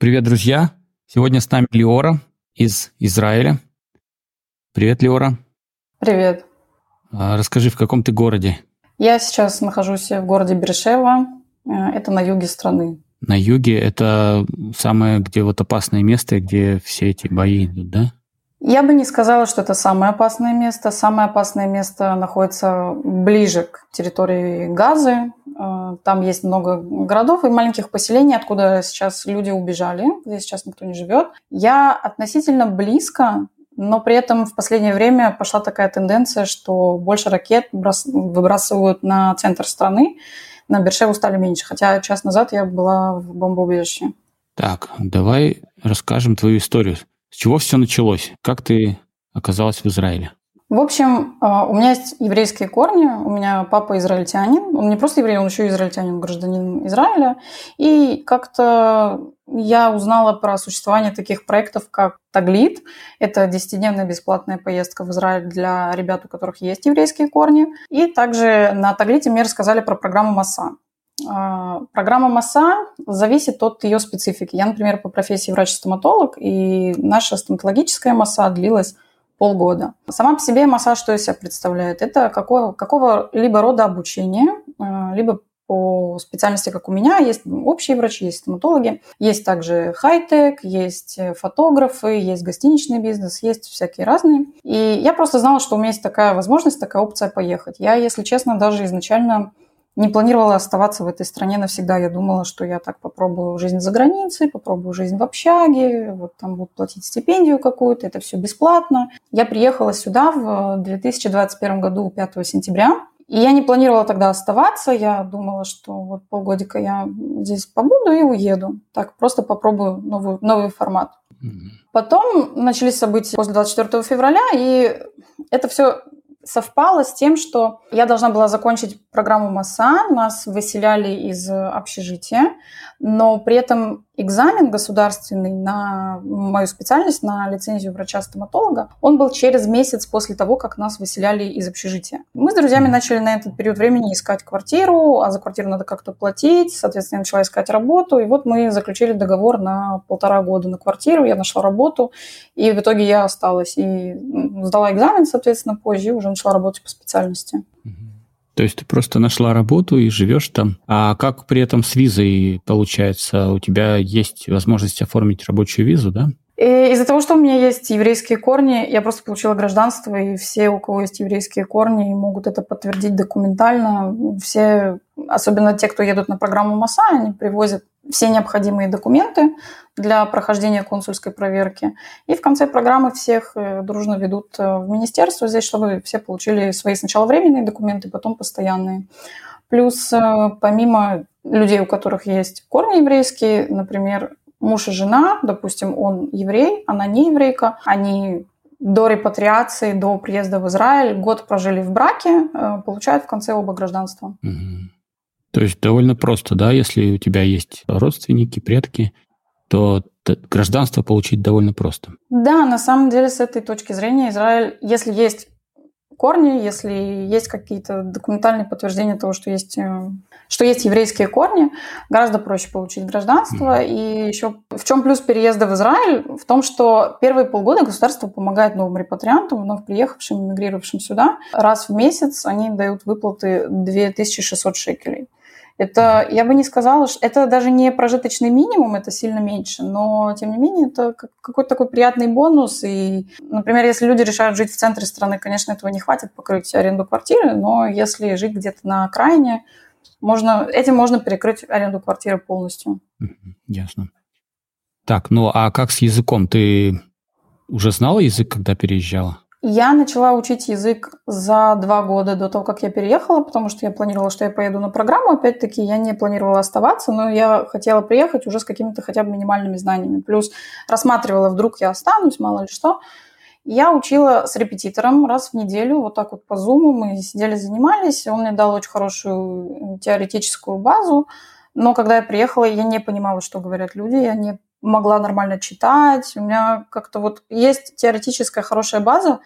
Привет, друзья! Сегодня с нами Леора из Израиля. Привет, Леора. Привет. А, расскажи, в каком ты городе? Я сейчас нахожусь в городе Бершева. Э, это на юге страны. На юге это самое, где вот опасное место, где все эти бои идут, да? Я бы не сказала, что это самое опасное место. Самое опасное место находится ближе к территории Газы. Э, там есть много городов и маленьких поселений, откуда сейчас люди убежали, где сейчас никто не живет. Я относительно близко, но при этом в последнее время пошла такая тенденция, что больше ракет выбрасывают на центр страны, на Бершеву стали меньше. Хотя час назад я была в бомбоубежище. Так, давай расскажем твою историю. С чего все началось? Как ты оказалась в Израиле? В общем, а, у меня есть еврейские корни. У меня папа израильтянин. Он не просто еврей, он еще израильтянин, гражданин Израиля. И как-то я узнала про существование таких проектов, как Таглит. Это десятидневная бесплатная поездка в Израиль для ребят, у которых есть еврейские корни. И также на Таглите мне рассказали про программу МАСА. А, программа МАСА зависит от ее специфики. Я, например, по профессии врач-стоматолог, и наша стоматологическая МАСА длилась полгода. Сама по себе МАСА что из себя представляет? Это какого, какого-либо рода обучение, а, либо по специальности, как у меня, есть общие врачи, есть стоматологи, есть также хай-тек, есть фотографы, есть гостиничный бизнес, есть всякие разные. И я просто знала, что у меня есть такая возможность, такая опция поехать. Я, если честно, даже изначально не планировала оставаться в этой стране навсегда. Я думала, что я так попробую жизнь за границей, попробую жизнь в общаге, вот там будут платить стипендию какую-то, это все бесплатно. Я приехала сюда в 2021 году, 5 сентября, и я не планировала тогда оставаться. Я думала, что вот полгодика я здесь побуду и уеду. Так, просто попробую новый, новый формат. Потом начались события после 24 февраля, и это все совпало с тем, что я должна была закончить программу МАСА, нас выселяли из общежития, но при этом экзамен государственный на мою специальность, на лицензию врача-стоматолога, он был через месяц после того, как нас выселяли из общежития. Мы с друзьями начали на этот период времени искать квартиру, а за квартиру надо как-то платить, соответственно, я начала искать работу, и вот мы заключили договор на полтора года на квартиру, я нашла работу, и в итоге я осталась. И сдала экзамен, соответственно, позже, уже начала работать по специальности. То есть ты просто нашла работу и живешь там. А как при этом с визой получается? У тебя есть возможность оформить рабочую визу, да? Из-за того, что у меня есть еврейские корни, я просто получила гражданство, и все, у кого есть еврейские корни, могут это подтвердить документально. Все, особенно те, кто едут на программу МАСА, они привозят все необходимые документы для прохождения консульской проверки. И в конце программы всех э, дружно ведут э, в министерство здесь, чтобы все получили свои сначала временные документы, потом постоянные. Плюс э, помимо людей, у которых есть корни еврейские, например, муж и жена, допустим, он еврей, она не еврейка, они до репатриации, до приезда в Израиль год прожили в браке, получают в конце оба гражданства. Угу. То есть довольно просто, да, если у тебя есть родственники, предки, то гражданство получить довольно просто. Да, на самом деле с этой точки зрения Израиль, если есть корни, если есть какие-то документальные подтверждения того, что есть, э, что есть еврейские корни, гораздо проще получить гражданство. И еще в чем плюс переезда в Израиль? В том, что первые полгода государство помогает новым репатриантам, вновь приехавшим, мигрировавшим сюда. Раз в месяц они дают выплаты 2600 шекелей. Это, я бы не сказала, что это даже не прожиточный минимум, это сильно меньше, но, тем не менее, это какой-то такой приятный бонус. И, например, если люди решают жить в центре страны, конечно, этого не хватит покрыть аренду квартиры, но если жить где-то на окраине, можно, этим можно перекрыть аренду квартиры полностью. Ясно. Так, ну а как с языком? Ты уже знала язык, когда переезжала? Я начала учить язык за два года до того, как я переехала, потому что я планировала, что я поеду на программу. Опять-таки, я не планировала оставаться, но я хотела приехать уже с какими-то хотя бы минимальными знаниями. Плюс рассматривала, вдруг я останусь, мало ли что. Я учила с репетитором раз в неделю, вот так вот по зуму мы сидели, занимались. Он мне дал очень хорошую теоретическую базу, но когда я приехала, я не понимала, что говорят люди, я не могла нормально читать. У меня как-то вот есть теоретическая хорошая база,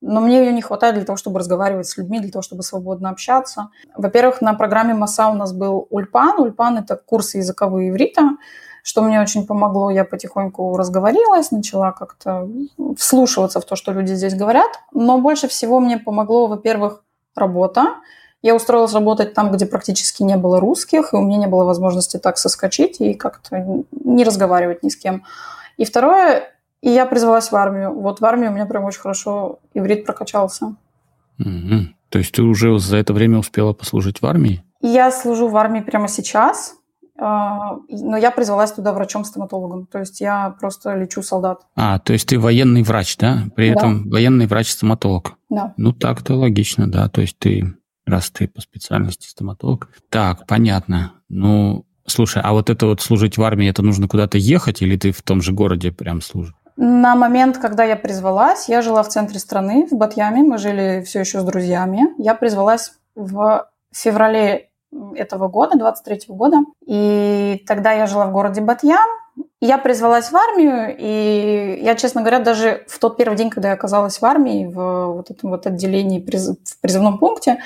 но мне ее не хватает для того, чтобы разговаривать с людьми, для того, чтобы свободно общаться. Во-первых, на программе МАСА у нас был Ульпан. Ульпан – это курсы языковые иврита, что мне очень помогло. Я потихоньку разговорилась, начала как-то вслушиваться в то, что люди здесь говорят. Но больше всего мне помогло, во-первых, работа. Я устроилась работать там, где практически не было русских, и у меня не было возможности так соскочить и как-то не разговаривать ни с кем. И второе, и я призвалась в армию. Вот в армии у меня прям очень хорошо иврит прокачался. Угу. То есть ты уже за это время успела послужить в армии? Я служу в армии прямо сейчас, но я призвалась туда врачом-стоматологом. То есть я просто лечу солдат. А, то есть ты военный врач, да? При да. этом военный врач-стоматолог. Да. Ну, так-то логично, да. То есть ты, раз ты по специальности стоматолог. Так, понятно. Ну, слушай, а вот это вот служить в армии, это нужно куда-то ехать или ты в том же городе прям служишь? На момент, когда я призвалась, я жила в центре страны, в Батьяме. Мы жили все еще с друзьями. Я призвалась в феврале этого года, 23 года. И тогда я жила в городе Батьям. Я призвалась в армию, и я, честно говоря, даже в тот первый день, когда я оказалась в армии, в вот этом вот отделении в призывном пункте,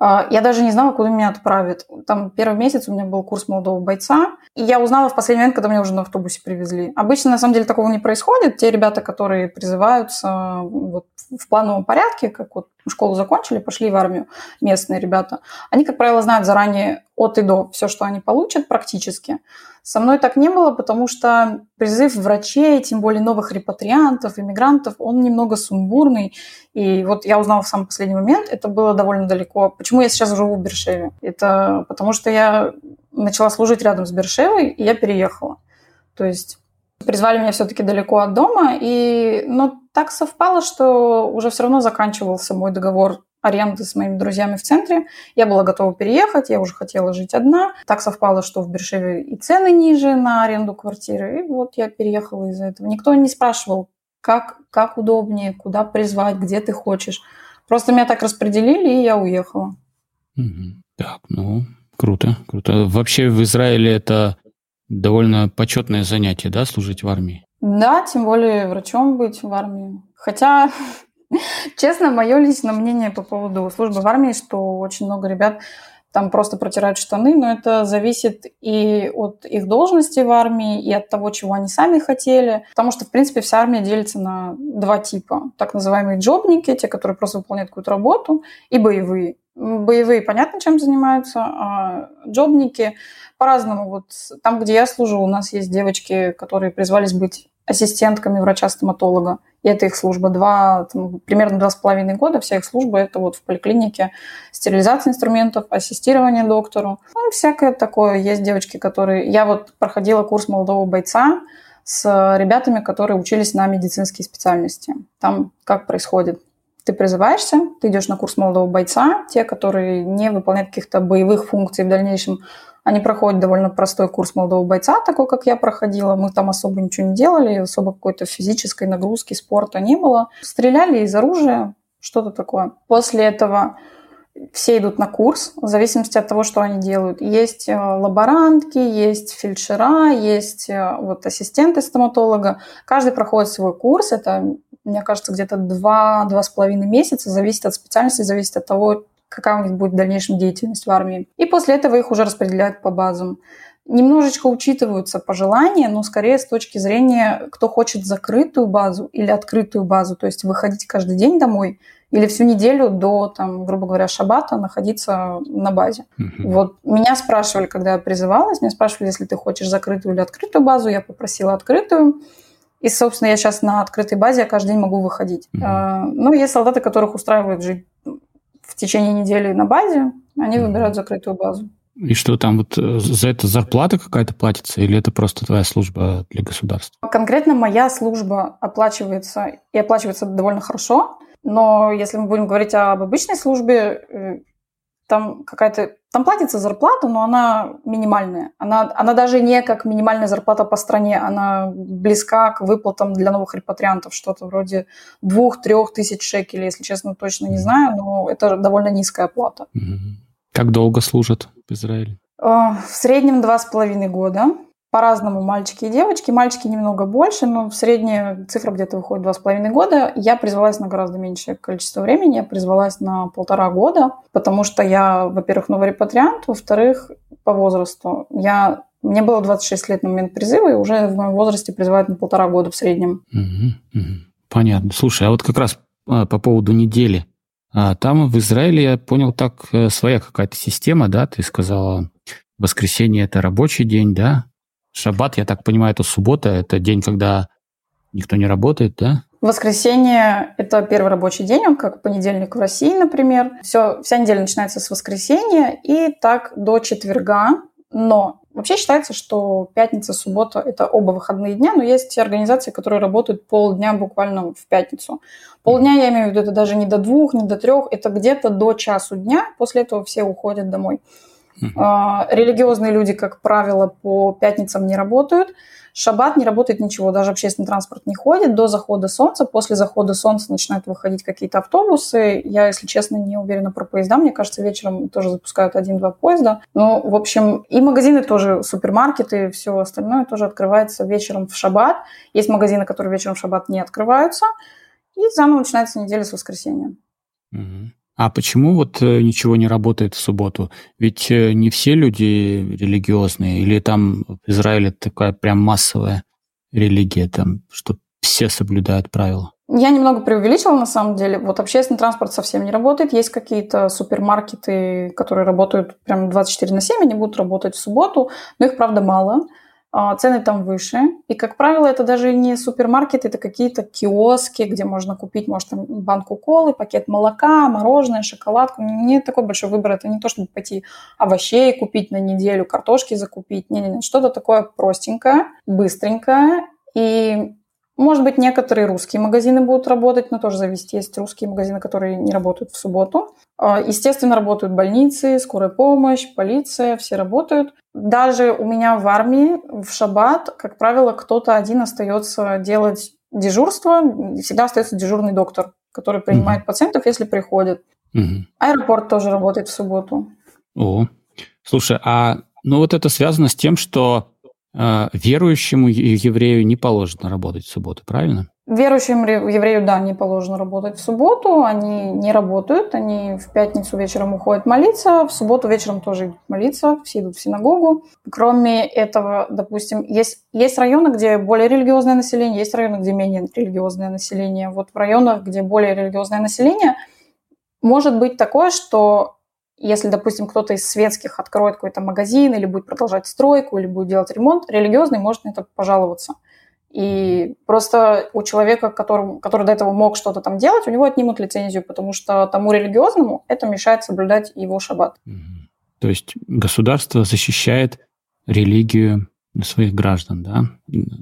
я даже не знала, куда меня отправят. Там первый месяц у меня был курс молодого бойца. И я узнала в последний момент, когда меня уже на автобусе привезли. Обычно, на самом деле, такого не происходит. Те ребята, которые призываются вот, в плановом порядке, как вот школу закончили, пошли в армию, местные ребята, они, как правило, знают заранее от и до все, что они получат практически. Со мной так не было, потому что призыв врачей, тем более новых репатриантов, иммигрантов, он немного сумбурный. И вот я узнала в самый последний момент, это было довольно далеко. Почему я сейчас живу в Бершеве? Это потому что я начала служить рядом с Бершевой, и я переехала. То есть призвали меня все-таки далеко от дома, и но так совпало, что уже все равно заканчивался мой договор аренды с моими друзьями в центре. Я была готова переехать, я уже хотела жить одна. Так совпало, что в Бершеве и цены ниже на аренду квартиры. И вот я переехала из-за этого. Никто не спрашивал, как, как удобнее, куда призвать, где ты хочешь. Просто меня так распределили, и я уехала. Угу. Так, ну, круто, круто. Вообще в Израиле это довольно почетное занятие, да, служить в армии? Да, тем более врачом быть в армии. Хотя Честно, мое личное мнение по поводу службы в армии, что очень много ребят там просто протирают штаны, но это зависит и от их должности в армии, и от того, чего они сами хотели. Потому что, в принципе, вся армия делится на два типа. Так называемые джобники, те, которые просто выполняют какую-то работу, и боевые. Боевые, понятно, чем занимаются, а джобники по-разному. Вот там, где я служу, у нас есть девочки, которые призвались быть ассистентками врача-стоматолога. И это их служба. Два, там, примерно два с половиной года вся их служба это вот в поликлинике стерилизация инструментов, ассистирование доктору. Ну, всякое такое. Есть девочки, которые... Я вот проходила курс молодого бойца с ребятами, которые учились на медицинские специальности. Там как происходит? Ты призываешься, ты идешь на курс молодого бойца, те, которые не выполняют каких-то боевых функций в дальнейшем, они проходят довольно простой курс молодого бойца, такой, как я проходила. Мы там особо ничего не делали, особо какой-то физической нагрузки, спорта не было. Стреляли из оружия, что-то такое. После этого все идут на курс, в зависимости от того, что они делают. Есть э, лаборантки, есть фельдшера, есть э, вот ассистенты стоматолога. Каждый проходит свой курс. Это, мне кажется, где-то два-два с половиной месяца. Зависит от специальности, зависит от того, какая у них будет в дальнейшем деятельность в армии. И после этого их уже распределяют по базам. Немножечко учитываются пожелания, но скорее с точки зрения, кто хочет закрытую базу или открытую базу, то есть выходить каждый день домой или всю неделю до, там, грубо говоря, шабата находиться на базе. Uh-huh. Вот меня спрашивали, когда я призывалась, меня спрашивали, если ты хочешь закрытую или открытую базу, я попросила открытую. И, собственно, я сейчас на открытой базе, я каждый день могу выходить. Uh-huh. Ну, есть солдаты, которых устраивает жить в течение недели на базе, они выбирают закрытую базу. И что там вот э, за это зарплата какая-то платится или это просто твоя служба для государства? Конкретно моя служба оплачивается и оплачивается довольно хорошо, но если мы будем говорить об обычной службе, э, там какая-то там платится зарплата, но она минимальная. Она, она даже не как минимальная зарплата по стране, она близка к выплатам для новых репатриантов, что-то вроде двух-трех тысяч шекелей, если честно, точно не знаю, но это довольно низкая плата. Как долго служат в Израиле? А, в среднем два с половиной года по-разному мальчики и девочки. Мальчики немного больше, но в средняя цифра где-то выходит два с половиной года. Я призвалась на гораздо меньшее количество времени. Я призвалась на полтора года, потому что я, во-первых, новый репатриант, во-вторых, по возрасту. Я Мне было 26 лет на момент призыва, и уже в моем возрасте призывают на полтора года в среднем. Понятно. Слушай, а вот как раз а, по поводу недели. А, там в Израиле, я понял, так э, своя какая-то система, да? Ты сказала, воскресенье – это рабочий день, да? Шаббат, я так понимаю, это суббота, это день, когда никто не работает, да? Воскресенье – это первый рабочий день, он как понедельник в России, например. Все, вся неделя начинается с воскресенья и так до четверга. Но вообще считается, что пятница, суббота – это оба выходные дня, но есть организации, которые работают полдня буквально в пятницу. Полдня, я имею в виду, это даже не до двух, не до трех, это где-то до часу дня, после этого все уходят домой. Uh-huh. Религиозные люди, как правило, по пятницам не работают – шаббат не работает ничего, даже общественный транспорт не ходит до захода солнца. После захода солнца начинают выходить какие-то автобусы. Я, если честно, не уверена про поезда. Мне кажется, вечером тоже запускают один-два поезда. Ну, в общем, и магазины тоже, супермаркеты, все остальное тоже открывается вечером в шаббат. Есть магазины, которые вечером в шаббат не открываются. И заново начинается неделя с воскресенья. Угу. А почему вот э, ничего не работает в субботу? Ведь э, не все люди религиозные, или там в Израиле такая прям массовая религия, там, что все соблюдают правила? Я немного преувеличила на самом деле. Вот общественный транспорт совсем не работает. Есть какие-то супермаркеты, которые работают прям 24 на 7, они будут работать в субботу, но их, правда, мало. А, цены там выше. И, как правило, это даже не супермаркет, это какие-то киоски, где можно купить, может, там, банку колы, пакет молока, мороженое, шоколадку. Не такой большой выбор. Это не то, чтобы пойти овощей купить на неделю, картошки закупить. Не-не-не, что-то такое простенькое, быстренькое. И может быть, некоторые русские магазины будут работать, но тоже зависит. Есть русские магазины, которые не работают в субботу. А, естественно, работают больницы, скорая помощь, полиция, все работают. Даже у меня в армии в шаббат, как правило, кто-то один остается делать дежурство. Всегда остается дежурный доктор, который принимает угу. пациентов, если приходят. Угу. Аэропорт тоже работает в субботу. О, слушай, а ну вот это связано с тем, что верующему еврею не положено работать в субботу, правильно? Верующим еврею, да, не положено работать в субботу, они не работают, они в пятницу вечером уходят молиться, в субботу вечером тоже идут молиться, все идут в синагогу. Кроме этого, допустим, есть, есть районы, где более религиозное население, есть районы, где менее религиозное население. Вот в районах, где более религиозное население, может быть такое, что если, допустим, кто-то из светских откроет какой-то магазин или будет продолжать стройку, или будет делать ремонт, религиозный может на это пожаловаться – и просто у человека, который, который до этого мог что-то там делать, у него отнимут лицензию, потому что тому религиозному это мешает соблюдать его шаббат. То есть государство защищает религию своих граждан, да?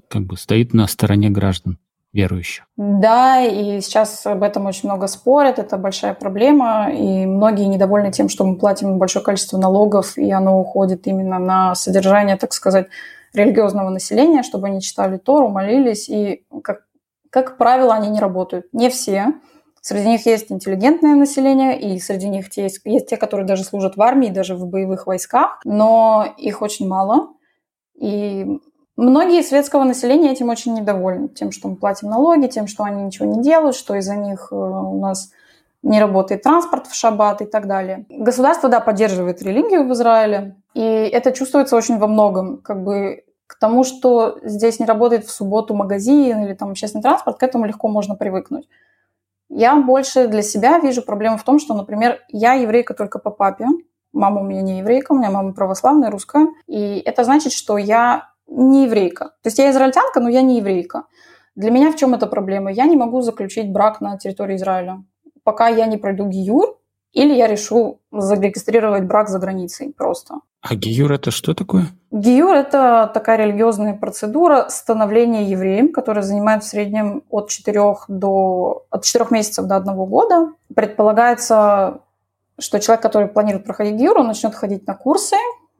Как бы стоит на стороне граждан верующих. Да, и сейчас об этом очень много спорят, это большая проблема, и многие недовольны ттем, что мы платим большое количество налогов, и оно уходит именно на содержание, так сказать, религиозного населения, чтобы они читали Тору, молились, и, как, как правило, они не работают. Не все. Среди них есть интеллигентное население, и среди них есть, есть те, которые даже служат в армии, даже в боевых войсках, но их очень мало. И многие светского населения этим очень недовольны, тем, что мы платим налоги, тем, что они ничего не делают, что из-за них э, у нас не работает транспорт в шаббат и так далее. Государство, да, поддерживает религию в Израиле, и это чувствуется очень во многом. Как бы к тому, что здесь не работает в субботу магазин или там общественный транспорт, к этому легко можно привыкнуть. Я больше для себя вижу проблему в том, что, например, я еврейка только по папе, мама у меня не еврейка, у меня мама православная, русская, и это значит, что я не еврейка. То есть я израильтянка, но я не еврейка. Для меня в чем эта проблема? Я не могу заключить брак на территории Израиля. Пока я не пройду гиюр, или я решу зарегистрировать брак за границей просто. А гиюр это что такое? Гиюр – это такая религиозная процедура становления евреем, которая занимает в среднем от 4, до, от 4 месяцев до 1 года. Предполагается, что человек, который планирует проходить гиюр, он начнет ходить на курсы,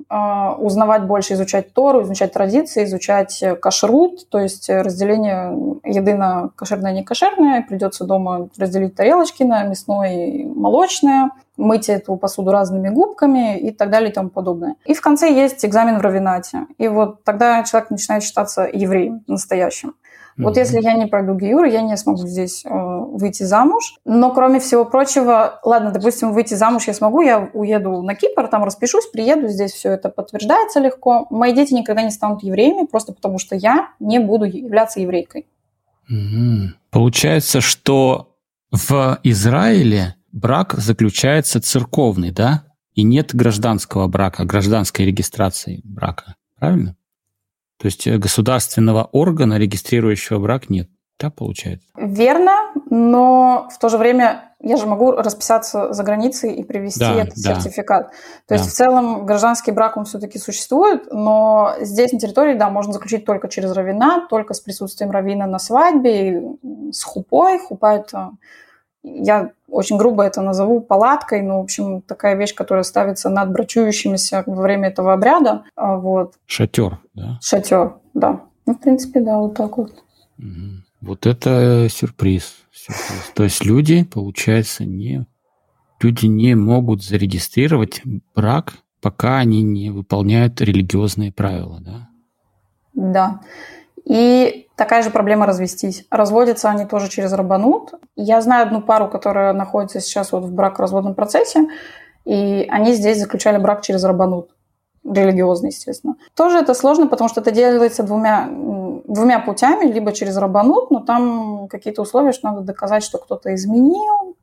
узнавать больше, изучать Тору, изучать традиции, изучать кашрут, то есть разделение еды на кошерное и некошерное. Придется дома разделить тарелочки на мясное и молочное, мыть эту посуду разными губками и так далее и тому подобное. И в конце есть экзамен в равенате. И вот тогда человек начинает считаться евреем настоящим. Вот если я не пройду ГИЮР, я не смогу здесь э, выйти замуж. Но кроме всего прочего, ладно, допустим, выйти замуж я смогу, я уеду на Кипр, там распишусь, приеду, здесь все это подтверждается легко. Мои дети никогда не станут евреями, просто потому что я не буду являться еврейкой. Угу. Получается, что в Израиле брак заключается церковный, да? И нет гражданского брака, гражданской регистрации брака. Правильно? То есть э, государственного органа, регистрирующего брак, нет. Так получается? Верно, но в то же время я же могу расписаться за границей и привести да, этот да. сертификат. То да. есть в целом гражданский брак, он все-таки существует, но здесь на территории, да, можно заключить только через равина, только с присутствием равина на свадьбе, с хупой. Хупа – это я очень грубо это назову палаткой, но, в общем, такая вещь, которая ставится над брачующимися во время этого обряда. А, вот. Шатер, да? Шатер, да. Ну, в принципе, да, вот так вот. Угу. Вот это сюрприз. сюрприз. То есть люди, получается, не люди не могут зарегистрировать брак, пока они не выполняют религиозные правила, да? Да. И такая же проблема развестись. Разводятся они тоже через рабанут. Я знаю одну пару, которая находится сейчас вот в брак-разводном процессе, и они здесь заключали брак через рабанут. Религиозный, естественно. Тоже это сложно, потому что это делается двумя, двумя путями, либо через рабанут, но там какие-то условия, что надо доказать, что кто-то изменил,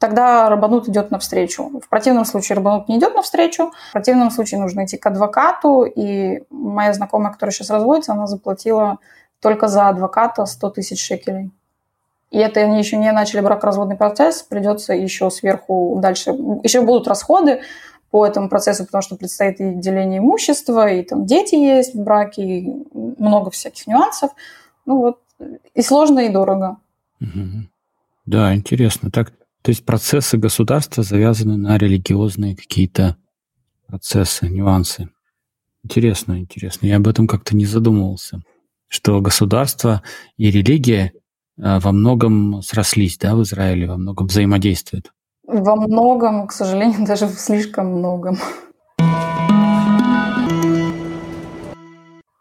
тогда Рабанут идет навстречу. В противном случае Рабанут не идет навстречу. В противном случае нужно идти к адвокату. И моя знакомая, которая сейчас разводится, она заплатила только за адвоката 100 тысяч шекелей. И это они еще не начали бракоразводный процесс, придется еще сверху дальше. Еще будут расходы по этому процессу, потому что предстоит и деление имущества, и там дети есть в браке, и много всяких нюансов. Ну вот, и сложно, и дорого. Да, интересно. Так, то есть процессы государства завязаны на религиозные какие-то процессы, нюансы. Интересно, интересно. Я об этом как-то не задумывался. Что государство и религия э, во многом срослись, да, в Израиле, во многом взаимодействуют. Во многом, к сожалению, даже в слишком многом.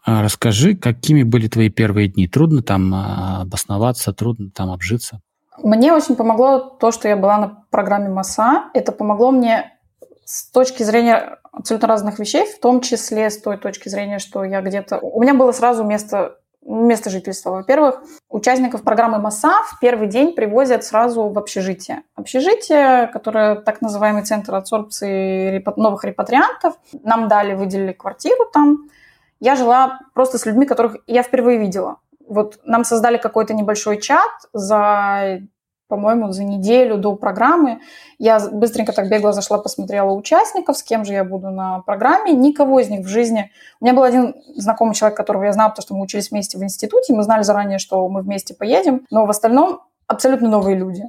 А расскажи, какими были твои первые дни? Трудно там а, обосноваться, трудно там обжиться? Мне очень помогло то, что я была на программе МАСА. Это помогло мне с точки зрения абсолютно разных вещей, в том числе с той точки зрения, что я где-то... У меня было сразу место, место жительства. Во-первых, участников программы МАСА в первый день привозят сразу в общежитие. Общежитие, которое так называемый центр адсорбции новых репатриантов. Нам дали, выделили квартиру там. Я жила просто с людьми, которых я впервые видела вот нам создали какой-то небольшой чат за, по-моему, за неделю до программы. Я быстренько так бегла, зашла, посмотрела участников, с кем же я буду на программе. Никого из них в жизни... У меня был один знакомый человек, которого я знала, потому что мы учились вместе в институте, мы знали заранее, что мы вместе поедем, но в остальном абсолютно новые люди.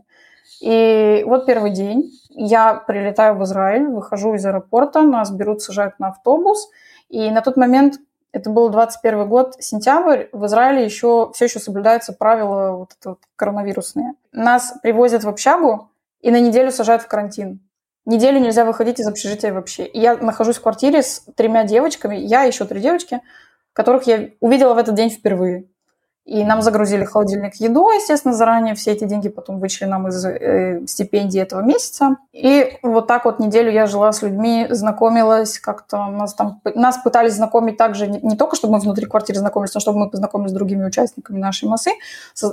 И вот первый день. Я прилетаю в Израиль, выхожу из аэропорта, нас берут, сажают на автобус. И на тот момент это был 21 год, сентябрь. В Израиле еще все еще соблюдаются правила вот это вот коронавирусные. Нас привозят в общагу и на неделю сажают в карантин. Неделю нельзя выходить из общежития вообще. И я нахожусь в квартире с тремя девочками, я еще три девочки, которых я увидела в этот день впервые. И нам загрузили холодильник едой, естественно, заранее. Все эти деньги потом вычли нам из э, стипендии этого месяца. И вот так вот неделю я жила с людьми, знакомилась как-то. Нас, там, нас пытались знакомить также не, не только, чтобы мы внутри квартиры знакомились, но чтобы мы познакомились с другими участниками нашей массы.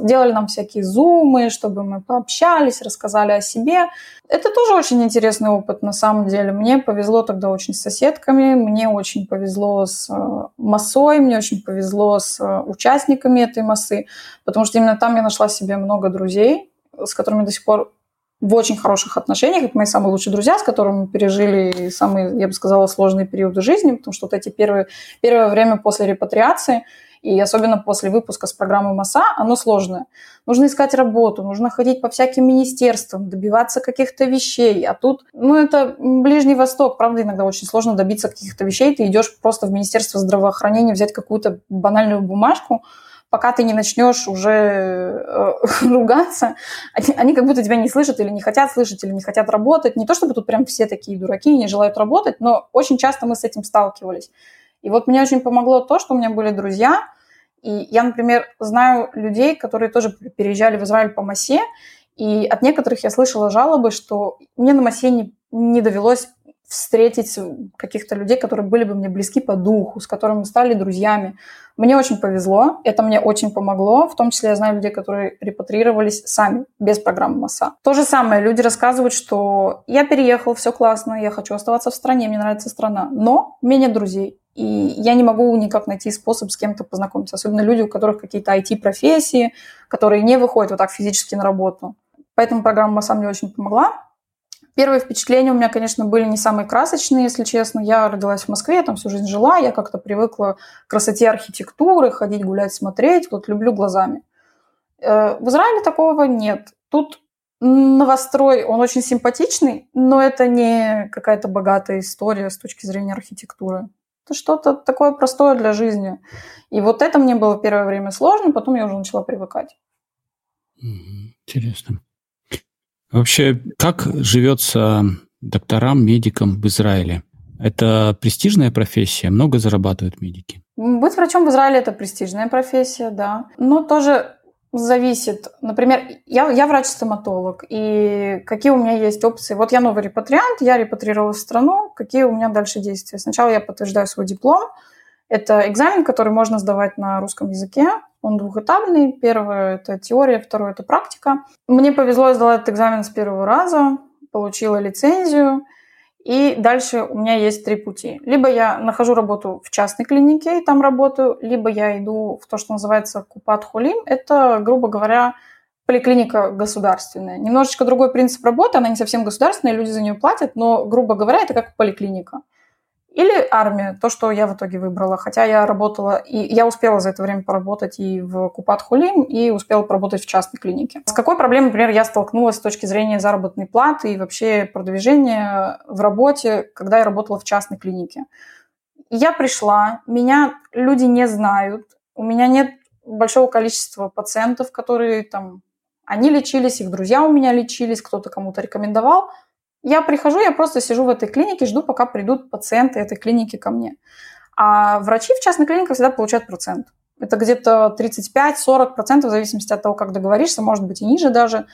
Делали нам всякие зумы, чтобы мы пообщались, рассказали о себе. Это тоже очень интересный опыт на самом деле. Мне повезло тогда очень с соседками, мне очень повезло с э, массой, мне очень повезло с э, участниками этой массы, потому что именно там я нашла себе много друзей, с которыми до сих пор в очень хороших отношениях. Это мои самые лучшие друзья, с которыми мы пережили самые, я бы сказала, сложные периоды жизни, потому что вот эти первые, первое время после репатриации – и особенно после выпуска с программы МАСА, оно сложное. Нужно искать работу, нужно ходить по всяким министерствам, добиваться каких-то вещей. А тут, ну, это Ближний Восток, правда, иногда очень сложно добиться каких-то вещей. Ты идешь просто в Министерство здравоохранения взять какую-то банальную бумажку, пока ты не начнешь уже э, ругаться, они, они как будто тебя не слышат или не хотят слышать, или не хотят работать. Не то чтобы тут прям все такие дураки и не желают работать, но очень часто мы с этим сталкивались. И вот мне очень помогло то, что у меня были друзья, И я, например, знаю людей, которые тоже переезжали в Израиль по массе, и от некоторых я слышала жалобы, что мне на массе не, не довелось встретить каких-то людей, которые были бы мне близки по духу, с которыми стали друзьями. Мне очень повезло, это мне очень помогло, в том числе я знаю людей, которые репатрировались сами, без программы МАСА. То же самое, люди рассказывают, что я переехал, все классно, я хочу оставаться в стране, мне нравится страна, но у меня нет друзей, и я не могу никак найти способ с кем-то познакомиться, особенно люди, у которых какие-то IT-профессии, которые не выходят вот так физически на работу. Поэтому программа МАСА мне очень помогла. Первые впечатления у меня, конечно, были не самые красочные, если честно. Я родилась в Москве, там всю жизнь жила, я как-то привыкла к красоте архитектуры, ходить гулять, смотреть, вот люблю глазами. Э, в Израиле такого нет. Тут новострой, он очень симпатичный, но это не какая-то богатая история с точки зрения архитектуры. Это что-то такое простое для жизни. И вот это мне было первое время сложно, потом я уже начала привыкать. Интересно. Вообще, как живется докторам, медикам в Израиле? Это престижная профессия, много зарабатывают медики. Быть врачом в Израиле это престижная профессия, да. Но тоже зависит. Например, я, я врач-стоматолог, и какие у меня есть опции? Вот я новый репатриант, я репатрировала в страну, какие у меня дальше действия? Сначала я подтверждаю свой диплом. Это экзамен, который можно сдавать на русском языке. Он двухэтапный. Первое – это теория, второе – это практика. Мне повезло, я сдала этот экзамен с первого раза, получила лицензию. И дальше у меня есть три пути. Либо я нахожу работу в частной клинике и там работаю, либо я иду в то, что называется купат хулим. Это, грубо говоря, поликлиника государственная. Немножечко другой принцип работы, она не совсем государственная, люди за нее платят, но, грубо говоря, это как поликлиника. Или армия, то, что я в итоге выбрала. Хотя я работала, и я успела за это время поработать и в Купат Хулим, и успела поработать в частной клинике. С какой проблемой, например, я столкнулась с точки зрения заработной платы и вообще продвижения в работе, когда я работала в частной клинике? Я пришла, меня люди не знают, у меня нет большого количества пациентов, которые там, они лечились, их друзья у меня лечились, кто-то кому-то рекомендовал – я прихожу, я просто сижу в этой клинике, жду, пока придут пациенты этой клиники ко мне. А врачи в частной клинике всегда получают процент. Это где-то 35-40% в зависимости от того, как договоришься, может быть и ниже даже,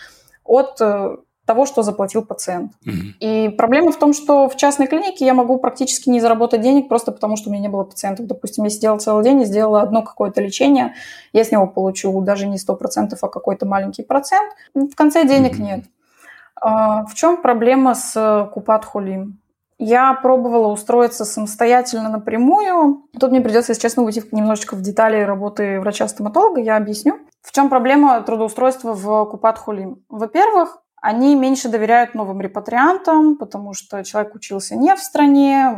от э, того, что заплатил пациент. Mm-hmm. И проблема в том, что в частной клинике я могу практически не заработать денег просто потому, что у меня не было пациентов. Допустим, я сидела целый день и сделала одно какое-то лечение, я с него получу даже не 100%, а какой-то маленький процент. В конце денег mm-hmm. нет. А, в чем проблема с э, Купат Хулим? Я пробовала устроиться самостоятельно напрямую. Тут мне придется, если честно, уйти немножечко в детали работы врача-стоматолога. Я объясню. В чем проблема трудоустройства в Купат Хулим? Во-первых, они меньше доверяют новым репатриантам, потому что человек учился не в стране.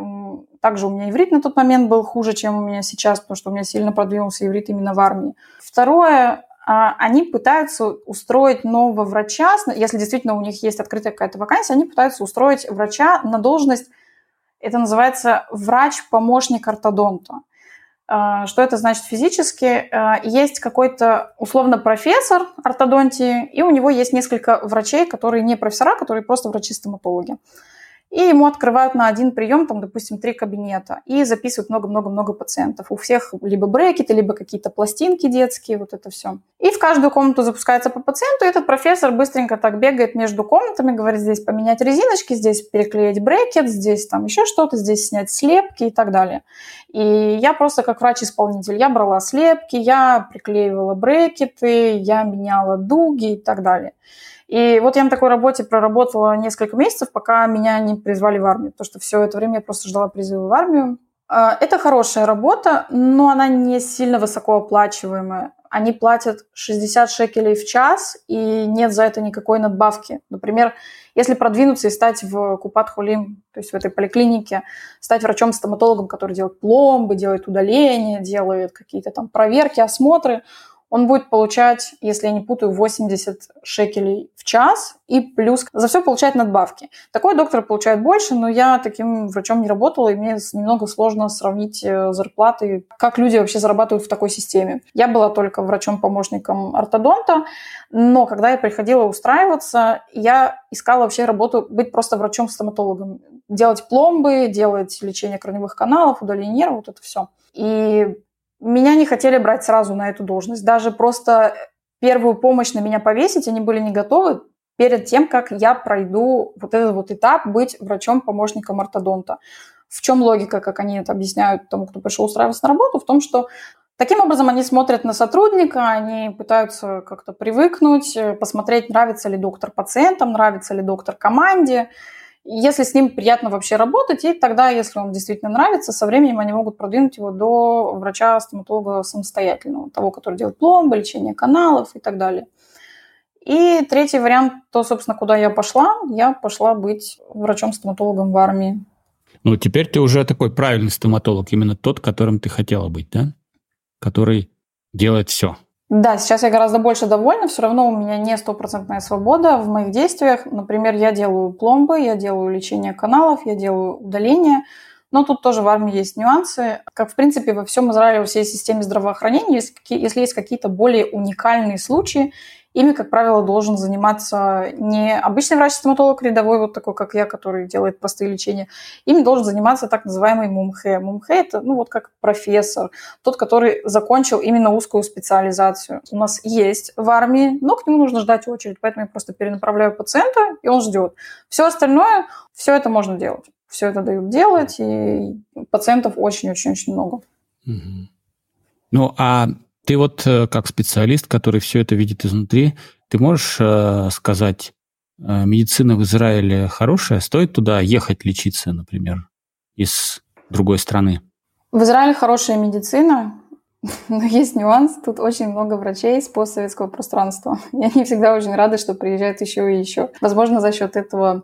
Также у меня иврит на тот момент был хуже, чем у меня сейчас, потому что у меня сильно продвинулся иврит именно в армии. Второе, они пытаются устроить нового врача, если действительно у них есть открытая какая-то вакансия, они пытаются устроить врача на должность, это называется врач-помощник ортодонта. А, что это значит физически? А, есть какой-то условно профессор ортодонтии, и у него есть несколько врачей, которые не профессора, которые просто врачи-стоматологи и ему открывают на один прием, там, допустим, три кабинета, и записывают много-много-много пациентов. У всех либо брекеты, либо какие-то пластинки детские, вот это все. И в каждую комнату запускается по пациенту, и этот профессор быстренько так бегает между комнатами, говорит, здесь поменять резиночки, здесь переклеить брекет, здесь там еще что-то, здесь снять слепки и так далее. И я просто как врач-исполнитель, я брала слепки, я приклеивала брекеты, я меняла дуги и так далее. И вот я на такой работе проработала несколько месяцев, пока меня не призвали в армию, потому что все это время я просто ждала призыва в армию. А, это хорошая работа, но она не сильно высокооплачиваемая. Они платят 60 шекелей в час, и нет за это никакой надбавки. Например, если продвинуться и стать в Купат Хулим, то есть в этой поликлинике, стать врачом-стоматологом, который делает пломбы, делает удаления, делает какие-то там проверки, осмотры, он будет получать, если я не путаю, 80 шекелей в час и плюс за все получает надбавки. Такой доктор получает больше, но я таким врачом не работала, и мне немного сложно сравнить э, зарплаты, как люди вообще зарабатывают в такой системе. Я была только врачом-помощником ортодонта, но когда я приходила устраиваться, я искала вообще работу быть просто врачом-стоматологом. Делать пломбы, делать лечение корневых каналов, удаление нервов, вот это все. И меня не хотели брать сразу на эту должность. Даже просто первую помощь на меня повесить они были не готовы перед тем, как я пройду вот этот вот этап быть врачом-помощником ортодонта. В чем логика, как они это объясняют тому, кто пришел устраиваться на работу? В том, что Таким образом, они смотрят на сотрудника, они пытаются как-то привыкнуть, посмотреть, нравится ли доктор пациентам, нравится ли доктор команде, если с ним приятно вообще работать, и тогда, если он действительно нравится, со временем они могут продвинуть его до врача-стоматолога самостоятельного, того, который делает пломбы, лечение каналов и так далее. И третий вариант, то, собственно, куда я пошла, я пошла быть врачом-стоматологом в армии. Ну, теперь ты уже такой правильный стоматолог, именно тот, которым ты хотела быть, да? Который делает все. Да, сейчас я гораздо больше довольна, все равно у меня не стопроцентная свобода в моих действиях. Например, я делаю пломбы, я делаю лечение каналов, я делаю удаление, но тут тоже в армии есть нюансы. Как, в принципе, во всем Израиле, во всей системе здравоохранения, если есть какие-то более уникальные случаи, Ими, как правило, должен заниматься не обычный врач-стоматолог рядовой, вот такой, как я, который делает простые лечения. Ими должен заниматься так называемый мумхе. Мумхе – это, ну, вот как профессор, тот, который закончил именно узкую специализацию. У нас есть в армии, но к нему нужно ждать очередь, поэтому я просто перенаправляю пациента, и он ждет. Все остальное, все это можно делать. Все это дают делать, и пациентов очень-очень-очень много. Ну, а ты вот э, как специалист, который все это видит изнутри, ты можешь э, сказать, э, медицина в Израиле хорошая? Стоит туда ехать лечиться, например, из другой страны? В Израиле хорошая медицина, но есть нюанс. Тут очень много врачей с постсоветского пространства. И они всегда очень рады, что приезжают еще и еще. Возможно, за счет этого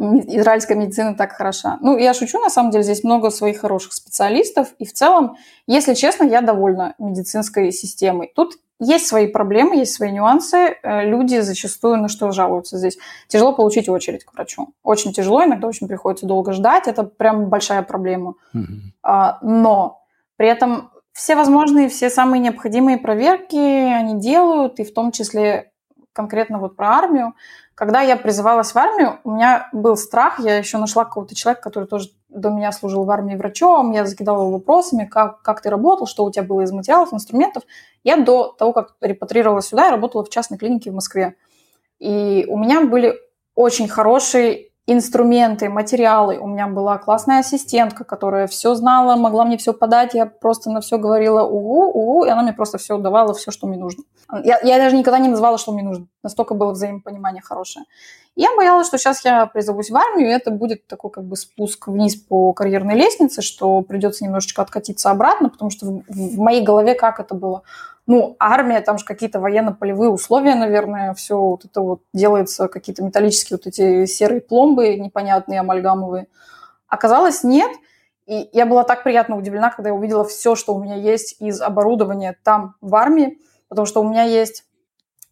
израильская медицина так хороша. Ну, я шучу, на самом деле, здесь много своих хороших специалистов, и в целом, если честно, я довольна медицинской системой. Тут есть свои проблемы, есть свои нюансы. Э, люди зачастую на что жалуются здесь? Тяжело получить очередь к врачу. Очень тяжело, иногда очень приходится долго ждать. Это прям большая проблема. Mm-hmm. Но при этом все возможные, все самые необходимые проверки они делают, и в том числе конкретно вот про армию. Когда я призывалась в армию, у меня был страх, я еще нашла какого-то человека, который тоже до меня служил в армии врачом, я закидала его вопросами, как, как ты работал, что у тебя было из материалов, инструментов. Я до того, как репатрировалась сюда, я работала в частной клинике в Москве. И у меня были очень хорошие инструменты, материалы. У меня была классная ассистентка, которая все знала, могла мне все подать. Я просто на все говорила угу, угу, и она мне просто все давала, все, что мне нужно. Я, я даже никогда не называла, что мне нужно. Настолько было взаимопонимание хорошее. Я боялась, что сейчас я призовусь в армию, и это будет такой как бы спуск вниз по карьерной лестнице, что придется немножечко откатиться обратно, потому что в, в моей голове как это было? Ну, армия, там же какие-то военно-полевые условия, наверное, все вот это вот делается, какие-то металлические вот эти серые пломбы непонятные, амальгамовые. Оказалось, нет. И я была так приятно удивлена, когда я увидела все, что у меня есть из оборудования там, в армии, потому что у меня есть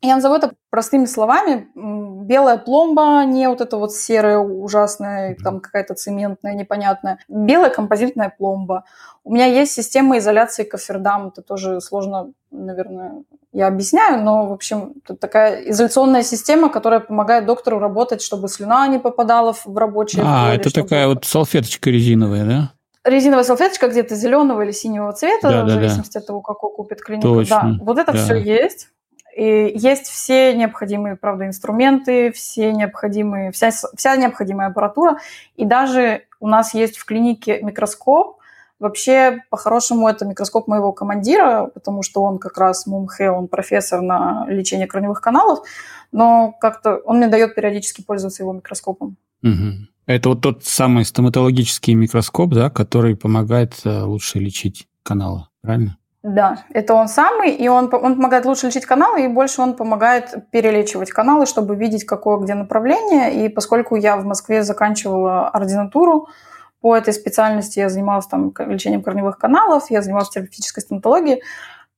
я назову это простыми словами. Белая пломба, не вот эта вот серая ужасная, там какая-то цементная, непонятная. Белая композитная пломба. У меня есть система изоляции кофердам. Это тоже сложно, наверное, я объясняю, но, в общем, это такая изоляционная система, которая помогает доктору работать, чтобы слюна не попадала в рабочее А, поле, это чтобы... такая вот салфеточка резиновая, да? резиновая салфеточка где-то зеленого или синего цвета, да, в зависимости да. от того, какой купит клиника. Точно. Да, вот это да. все есть. И есть все необходимые, правда, инструменты, все необходимые, вся, вся необходимая аппаратура. И даже у нас есть в клинике микроскоп. Вообще, по-хорошему, это микроскоп моего командира, потому что он как раз мумхе, он профессор на лечение корневых каналов, но как-то он мне дает периодически пользоваться его микроскопом. Угу. Это вот тот самый стоматологический микроскоп, да, который помогает э, лучше лечить каналы, правильно? Да, это он самый, и он, он помогает лучше лечить каналы, и больше он помогает перелечивать каналы, чтобы видеть, какое где направление. И поскольку я в Москве заканчивала ординатуру по этой специальности, я занималась там лечением корневых каналов, я занималась терапевтической стоматологией,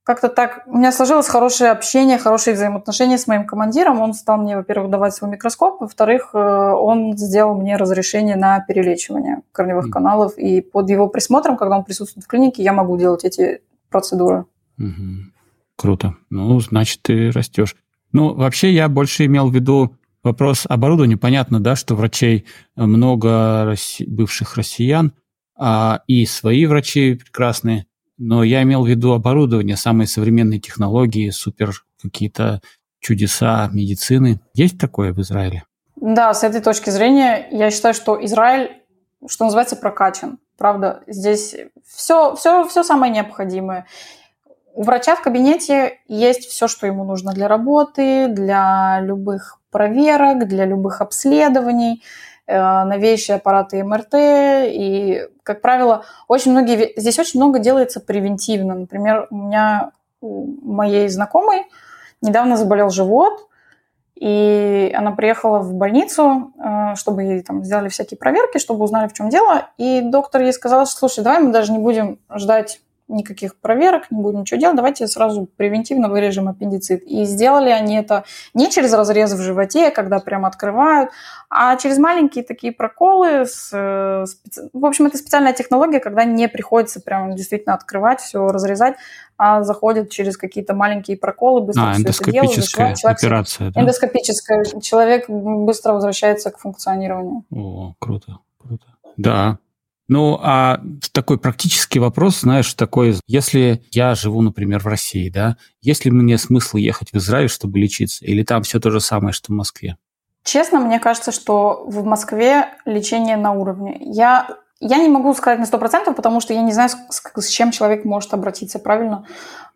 как-то так у меня сложилось хорошее общение, хорошие взаимоотношения с моим командиром. Он стал мне, во-первых, давать свой микроскоп, во-вторых, э, он сделал мне разрешение на перелечивание корневых mm. каналов, и под его присмотром, когда он присутствует в клинике, я могу делать эти процедуры. Угу. Круто. Ну, значит, ты растешь. Ну, вообще, я больше имел в виду вопрос оборудования. Понятно, да, что врачей много росси... бывших россиян, а и свои врачи прекрасные. но я имел в виду оборудование, самые современные технологии, супер какие-то чудеса медицины. Есть такое в Израиле? Да, с этой точки зрения я считаю, что Израиль, что называется, прокачан. Правда, здесь все, все, все самое необходимое. У врача в кабинете есть все, что ему нужно для работы, для любых проверок, для любых обследований, э, новейшие аппараты МРТ. И, как правило, очень многие, здесь очень много делается превентивно. Например, у меня у моей знакомой недавно заболел живот, и она приехала в больницу, э, чтобы ей там сделали всякие проверки, чтобы узнали, в чем дело. И доктор ей сказал, что, слушай, давай мы даже не будем ждать никаких проверок, не будем ничего делать, давайте сразу превентивно вырежем аппендицит. И сделали они это не через разрез в животе, когда прям открывают, а через маленькие такие проколы. С, э, специ... В общем, это специальная технология, когда не приходится прям действительно открывать, все разрезать, а заходит через какие-то маленькие проколы, быстро а, все это делают. Человек, операция, да? Эндоскопическая. Человек быстро возвращается к функционированию. О, круто, круто. Да, ну, а такой практический вопрос, знаешь, такой, если я живу, например, в России, да, есть ли мне смысл ехать в Израиль, чтобы лечиться, или там все то же самое, что в Москве? Честно, мне кажется, что в Москве лечение на уровне. Я я не могу сказать на 100%, потому что я не знаю, с, с чем человек может обратиться, правильно?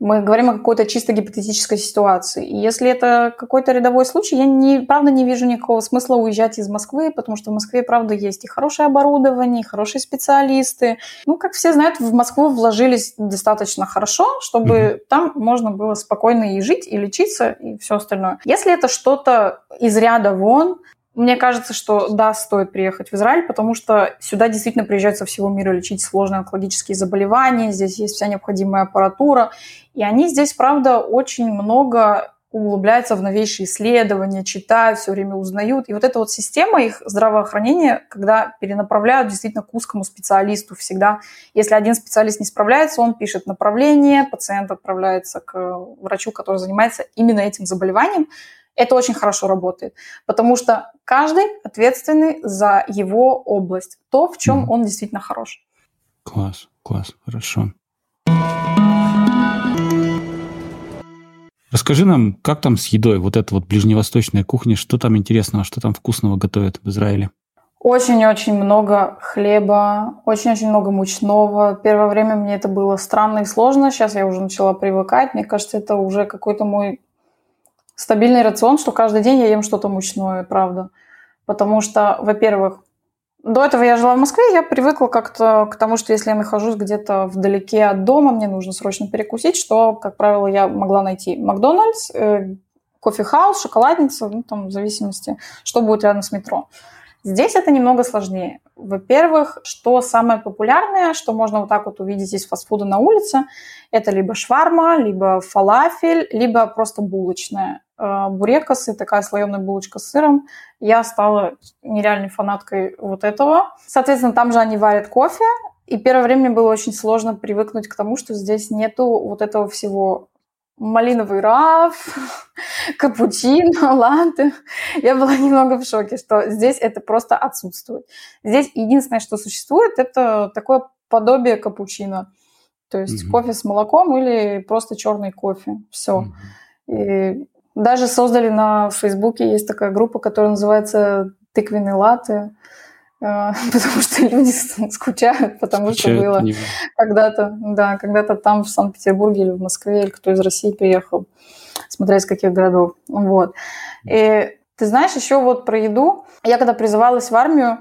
Мы говорим о какой-то чисто гипотетической ситуации. И если это какой-то рядовой случай, я, не, правда, не вижу никакого смысла уезжать из Москвы, потому что в Москве, правда, есть и хорошее оборудование, и хорошие специалисты. Ну, как все знают, в Москву вложились достаточно хорошо, чтобы mm-hmm. там можно было спокойно и жить, и лечиться, и все остальное. Если это что-то из ряда вон, мне кажется, что да, стоит приехать в Израиль, потому что сюда действительно приезжают со всего мира лечить сложные онкологические заболевания, здесь есть вся необходимая аппаратура, и они здесь, правда, очень много углубляются в новейшие исследования, читают, все время узнают. И вот эта вот система их здравоохранения, когда перенаправляют действительно к узкому специалисту всегда. Если один специалист не справляется, он пишет направление, пациент отправляется к врачу, который занимается именно этим заболеванием. Это очень хорошо работает, потому что каждый ответственный за его область, то, в чем mm. он действительно хорош. Класс, класс, хорошо. Расскажи нам, как там с едой, вот эта вот ближневосточная кухня, что там интересного, что там вкусного готовят в Израиле? Очень-очень много хлеба, очень-очень много мучного. Первое время мне это было странно и сложно, сейчас я уже начала привыкать. Мне кажется, это уже какой-то мой стабильный рацион, что каждый день я ем что-то мучное, правда. Потому что, во-первых, до этого я жила в Москве, я привыкла как-то к тому, что если я нахожусь где-то вдалеке от дома, мне нужно срочно перекусить, что, как правило, я могла найти Макдональдс, э, кофе-хаус, шоколадница, ну, там, в зависимости, что будет рядом с метро. Здесь это немного сложнее. Во-первых, что самое популярное, что можно вот так вот увидеть из фастфуда на улице, это либо шварма, либо фалафель, либо просто булочная. Э, бурекосы, такая слоеная булочка с сыром. Я стала нереальной фанаткой вот этого. Соответственно, там же они варят кофе, и первое время было очень сложно привыкнуть к тому, что здесь нету вот этого всего малиновый раф, капучино, латте. Я была немного в шоке, что здесь это просто отсутствует. Здесь единственное, что существует, это такое подобие капучино. То есть mm-hmm. кофе с молоком или просто черный кофе. Все. Mm-hmm. И даже создали на Фейсбуке, есть такая группа, которая называется «Тыквенный латте». Э, потому что люди скучают, потому скучают, что было когда-то, да, когда-то там в Санкт-Петербурге или в Москве, или кто из России приехал, смотря из каких городов. Вот. И ты знаешь, еще вот про еду. Я когда призывалась в армию,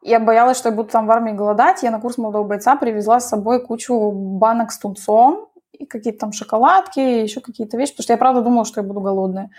я боялась, что я буду там в армии голодать. Я на курс молодого бойца привезла с собой кучу банок с тунцом, и какие-то там шоколадки, и еще какие-то вещи, потому что я правда думала, что я буду голодная.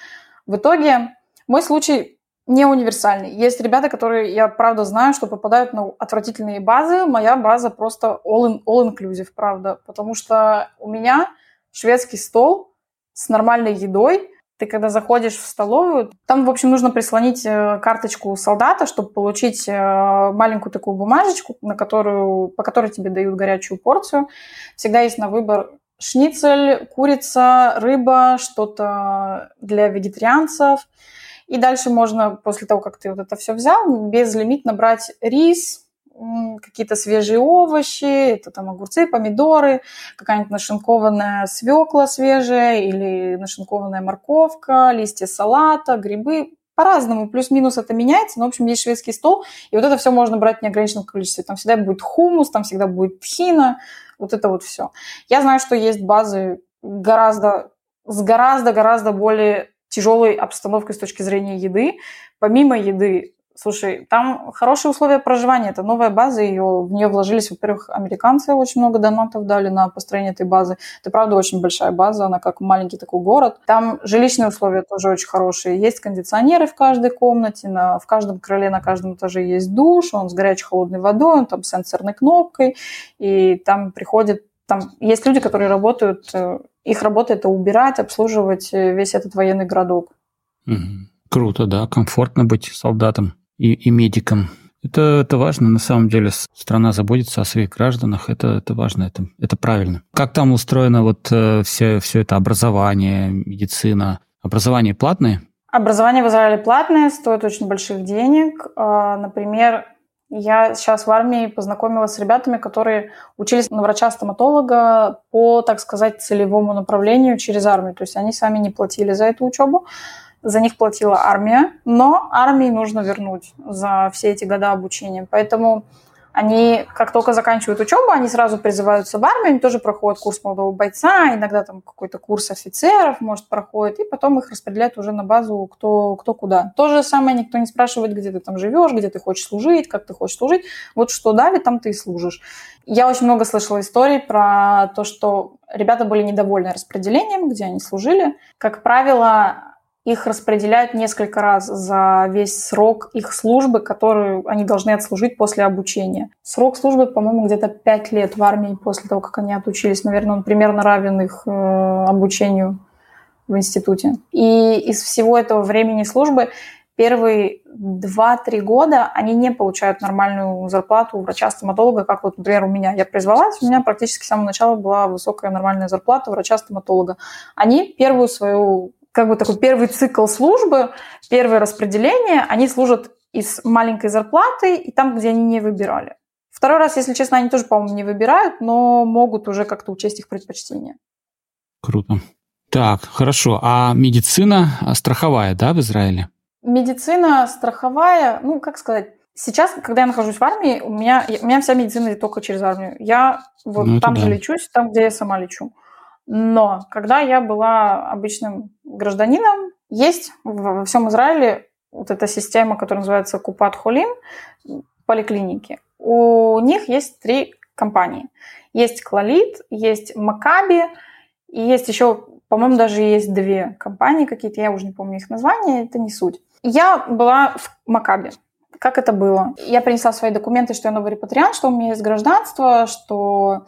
В итоге мой случай не универсальный. Есть ребята, которые, я правда знаю, что попадают на отвратительные базы. Моя база просто all, all inclusive, правда. Потому что у меня шведский стол с нормальной едой. Ты когда заходишь в столовую, там, в общем, нужно прислонить э, карточку солдата, чтобы получить э, маленькую такую бумажечку, на которую, по которой тебе дают горячую порцию. Всегда есть на выбор шницель, курица, рыба, что-то для вегетарианцев – и дальше можно, после того, как ты вот это все взял, безлимитно брать рис, какие-то свежие овощи, это там огурцы, помидоры, какая-нибудь нашинкованная свекла свежая или нашинкованная морковка, листья салата, грибы, по-разному, плюс-минус это меняется, но, в общем, есть шведский стол, и вот это все можно брать в неограниченном количестве. Там всегда будет хумус, там всегда будет тхина, вот это вот все. Я знаю, что есть базы гораздо, с гораздо-гораздо более тяжелой обстановкой с точки зрения еды. Помимо еды, Слушай, там хорошие условия проживания. Это новая база, ее, в нее вложились, во-первых, американцы очень много донатов дали на построение этой базы. Это, правда, очень большая база, она как маленький такой город. Там жилищные условия тоже очень хорошие. Есть кондиционеры в каждой комнате, на, в каждом крыле, на каждом этаже есть душ, он с горячей холодной водой, он там с сенсорной кнопкой, и там приходит там есть люди, которые работают, э, их работа это убирать, обслуживать э, весь этот военный городок. Угу. Круто, да, комфортно быть солдатом и, и медикам. Это, это важно, на самом деле, страна заботится о своих гражданах, это, это важно, это, это правильно. Как там устроено вот э, все, все это образование, медицина? Образование платное? Образование в Израиле платное, стоит очень больших денег. А, например, я сейчас в армии познакомилась с ребятами, которые учились на врача-стоматолога по, так сказать, целевому направлению через армию. То есть они сами не платили за эту учебу за них платила армия, но армии нужно вернуть за все эти годы обучения. Поэтому они, как только заканчивают учебу, они сразу призываются в армию, они тоже проходят курс молодого бойца, иногда там какой-то курс офицеров, может, проходит, и потом их распределяют уже на базу кто, кто куда. То же самое никто не спрашивает, где ты там живешь, где ты хочешь служить, как ты хочешь служить. Вот что дали, там ты и служишь. Я очень много слышала историй про то, что ребята были недовольны распределением, где они служили. Как правило, их распределяют несколько раз за весь срок их службы, которую они должны отслужить после обучения. Срок службы, по-моему, где-то 5 лет в армии после того, как они отучились. Наверное, он примерно равен их э, обучению в институте. И из всего этого времени службы первые 2-3 года они не получают нормальную зарплату у врача-стоматолога, как вот, например, у меня. Я призвалась, у меня практически с самого начала была высокая нормальная зарплата врача-стоматолога. Они первую свою как бы такой первый цикл службы, первое распределение, они служат из маленькой зарплаты и там, где они не выбирали. Второй раз, если честно, они тоже, по-моему, не выбирают, но могут уже как-то учесть их предпочтения. Круто. Так, хорошо. А медицина страховая, да, в Израиле? Медицина страховая, ну, как сказать, сейчас, когда я нахожусь в армии, у меня, у меня вся медицина только через армию. Я вот ну, там да. же лечусь, там, где я сама лечу. Но когда я была обычным гражданином, есть во всем Израиле вот эта система, которая называется Купат Холим, поликлиники. У них есть три компании. Есть Клалит, есть Макаби, и есть еще, по-моему, даже есть две компании какие-то, я уже не помню их названия, это не суть. Я была в Макаби. Как это было? Я принесла свои документы, что я новый репатриант, что у меня есть гражданство, что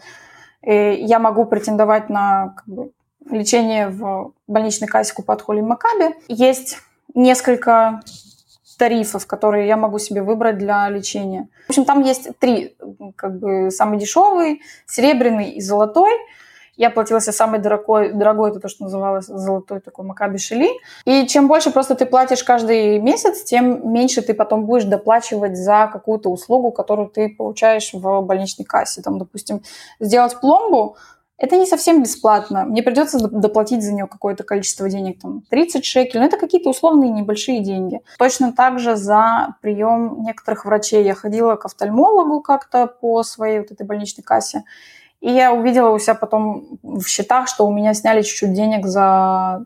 я могу претендовать на как бы, лечение в больничной кассе Купат Холим Макаби. Есть несколько тарифов, которые я могу себе выбрать для лечения. В общем, там есть три, как бы самый дешевый, серебряный и золотой – я платила себе самый дорогой, дорогой, это то, что называлось золотой такой Макаби Шили. И чем больше просто ты платишь каждый месяц, тем меньше ты потом будешь доплачивать за какую-то услугу, которую ты получаешь в больничной кассе. Там, допустим, сделать пломбу, это не совсем бесплатно. Мне придется доплатить за нее какое-то количество денег, там 30 шекелей, но это какие-то условные небольшие деньги. Точно так же за прием некоторых врачей. Я ходила к офтальмологу как-то по своей вот этой больничной кассе, и я увидела у себя потом в счетах, что у меня сняли чуть-чуть денег за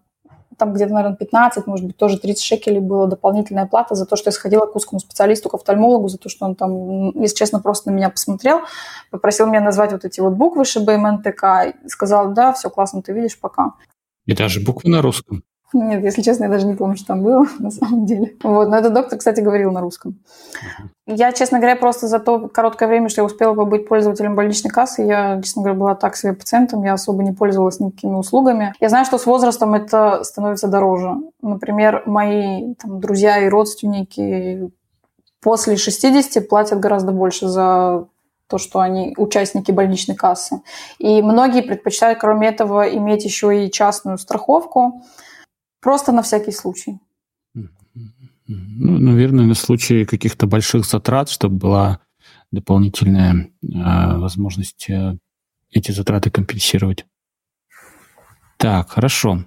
там где-то, наверное, 15, может быть, тоже 30 шекелей была дополнительная плата за то, что я сходила к узкому специалисту, к офтальмологу, за то, что он там, если честно, просто на меня посмотрел, попросил меня назвать вот эти вот буквы ШБМНТК, сказал, да, все классно, ты видишь, пока. И даже буквы на русском. Нет, если честно, я даже не помню, что там было на самом деле. Вот, но этот доктор, кстати, говорил на русском. Я, честно говоря, просто за то короткое время, что я успела побыть пользователем больничной кассы, я, честно говоря, была так себе пациентом, я особо не пользовалась никакими услугами. Я знаю, что с возрастом это становится дороже. Например, мои там, друзья и родственники после 60 платят гораздо больше за то, что они участники больничной кассы. И многие предпочитают, кроме этого, иметь еще и частную страховку. Просто на всякий случай. Ну, наверное, на случай каких-то больших затрат, чтобы была дополнительная э, возможность э, эти затраты компенсировать. Так, хорошо.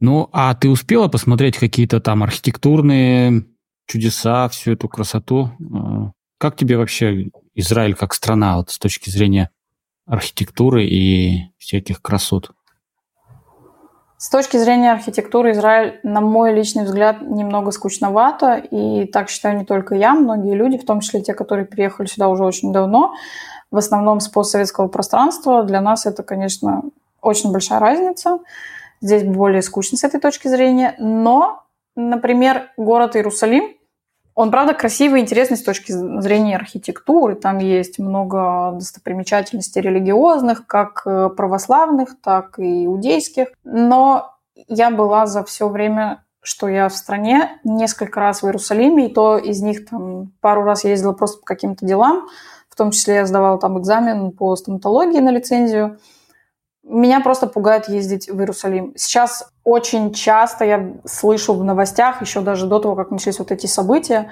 Ну, а ты успела посмотреть какие-то там архитектурные чудеса, всю эту красоту? Э, как тебе вообще Израиль как страна вот с точки зрения архитектуры и всяких красот? С точки зрения архитектуры Израиль, на мой личный взгляд, немного скучновато, и так считаю не только я, многие люди, в том числе те, которые приехали сюда уже очень давно, в основном с постсоветского пространства. Для нас это, конечно, очень большая разница. Здесь более скучно с этой точки зрения. Но, например, город Иерусалим, он, правда, красивый и интересный с точки зрения архитектуры. Там есть много достопримечательностей религиозных, как э, православных, так и иудейских. Но я была за все время, что я в стране, несколько раз в Иерусалиме, и то из них там пару раз ездила просто по каким-то делам. В том числе я сдавала там экзамен по стоматологии на лицензию. Меня просто пугает ездить в Иерусалим. Сейчас очень часто я слышу в новостях, еще даже до того, как начались вот эти события,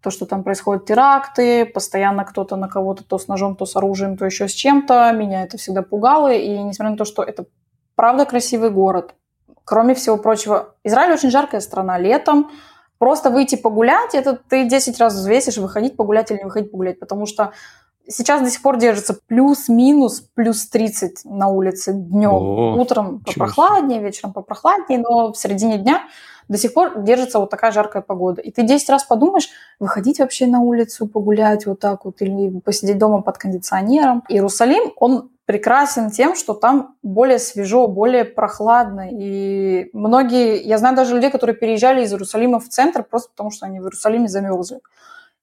то, что там происходят теракты, постоянно кто-то на кого-то то с ножом, то с оружием, то еще с чем-то. Меня это всегда пугало. И несмотря на то, что это правда красивый город, кроме всего прочего, Израиль очень жаркая страна летом. Просто выйти погулять, это ты 10 раз взвесишь, выходить погулять или не выходить погулять, потому что Сейчас до сих пор держится плюс-минус плюс 30 на улице днем. О, Утром попрохладнее, вечером попрохладнее, но в середине дня до сих пор держится вот такая жаркая погода. И ты 10 раз подумаешь, выходить вообще на улицу, погулять вот так вот, или посидеть дома под кондиционером. Иерусалим, он прекрасен тем, что там более свежо, более прохладно. И многие, я знаю даже людей, которые переезжали из Иерусалима в центр просто потому, что они в Иерусалиме замерзли.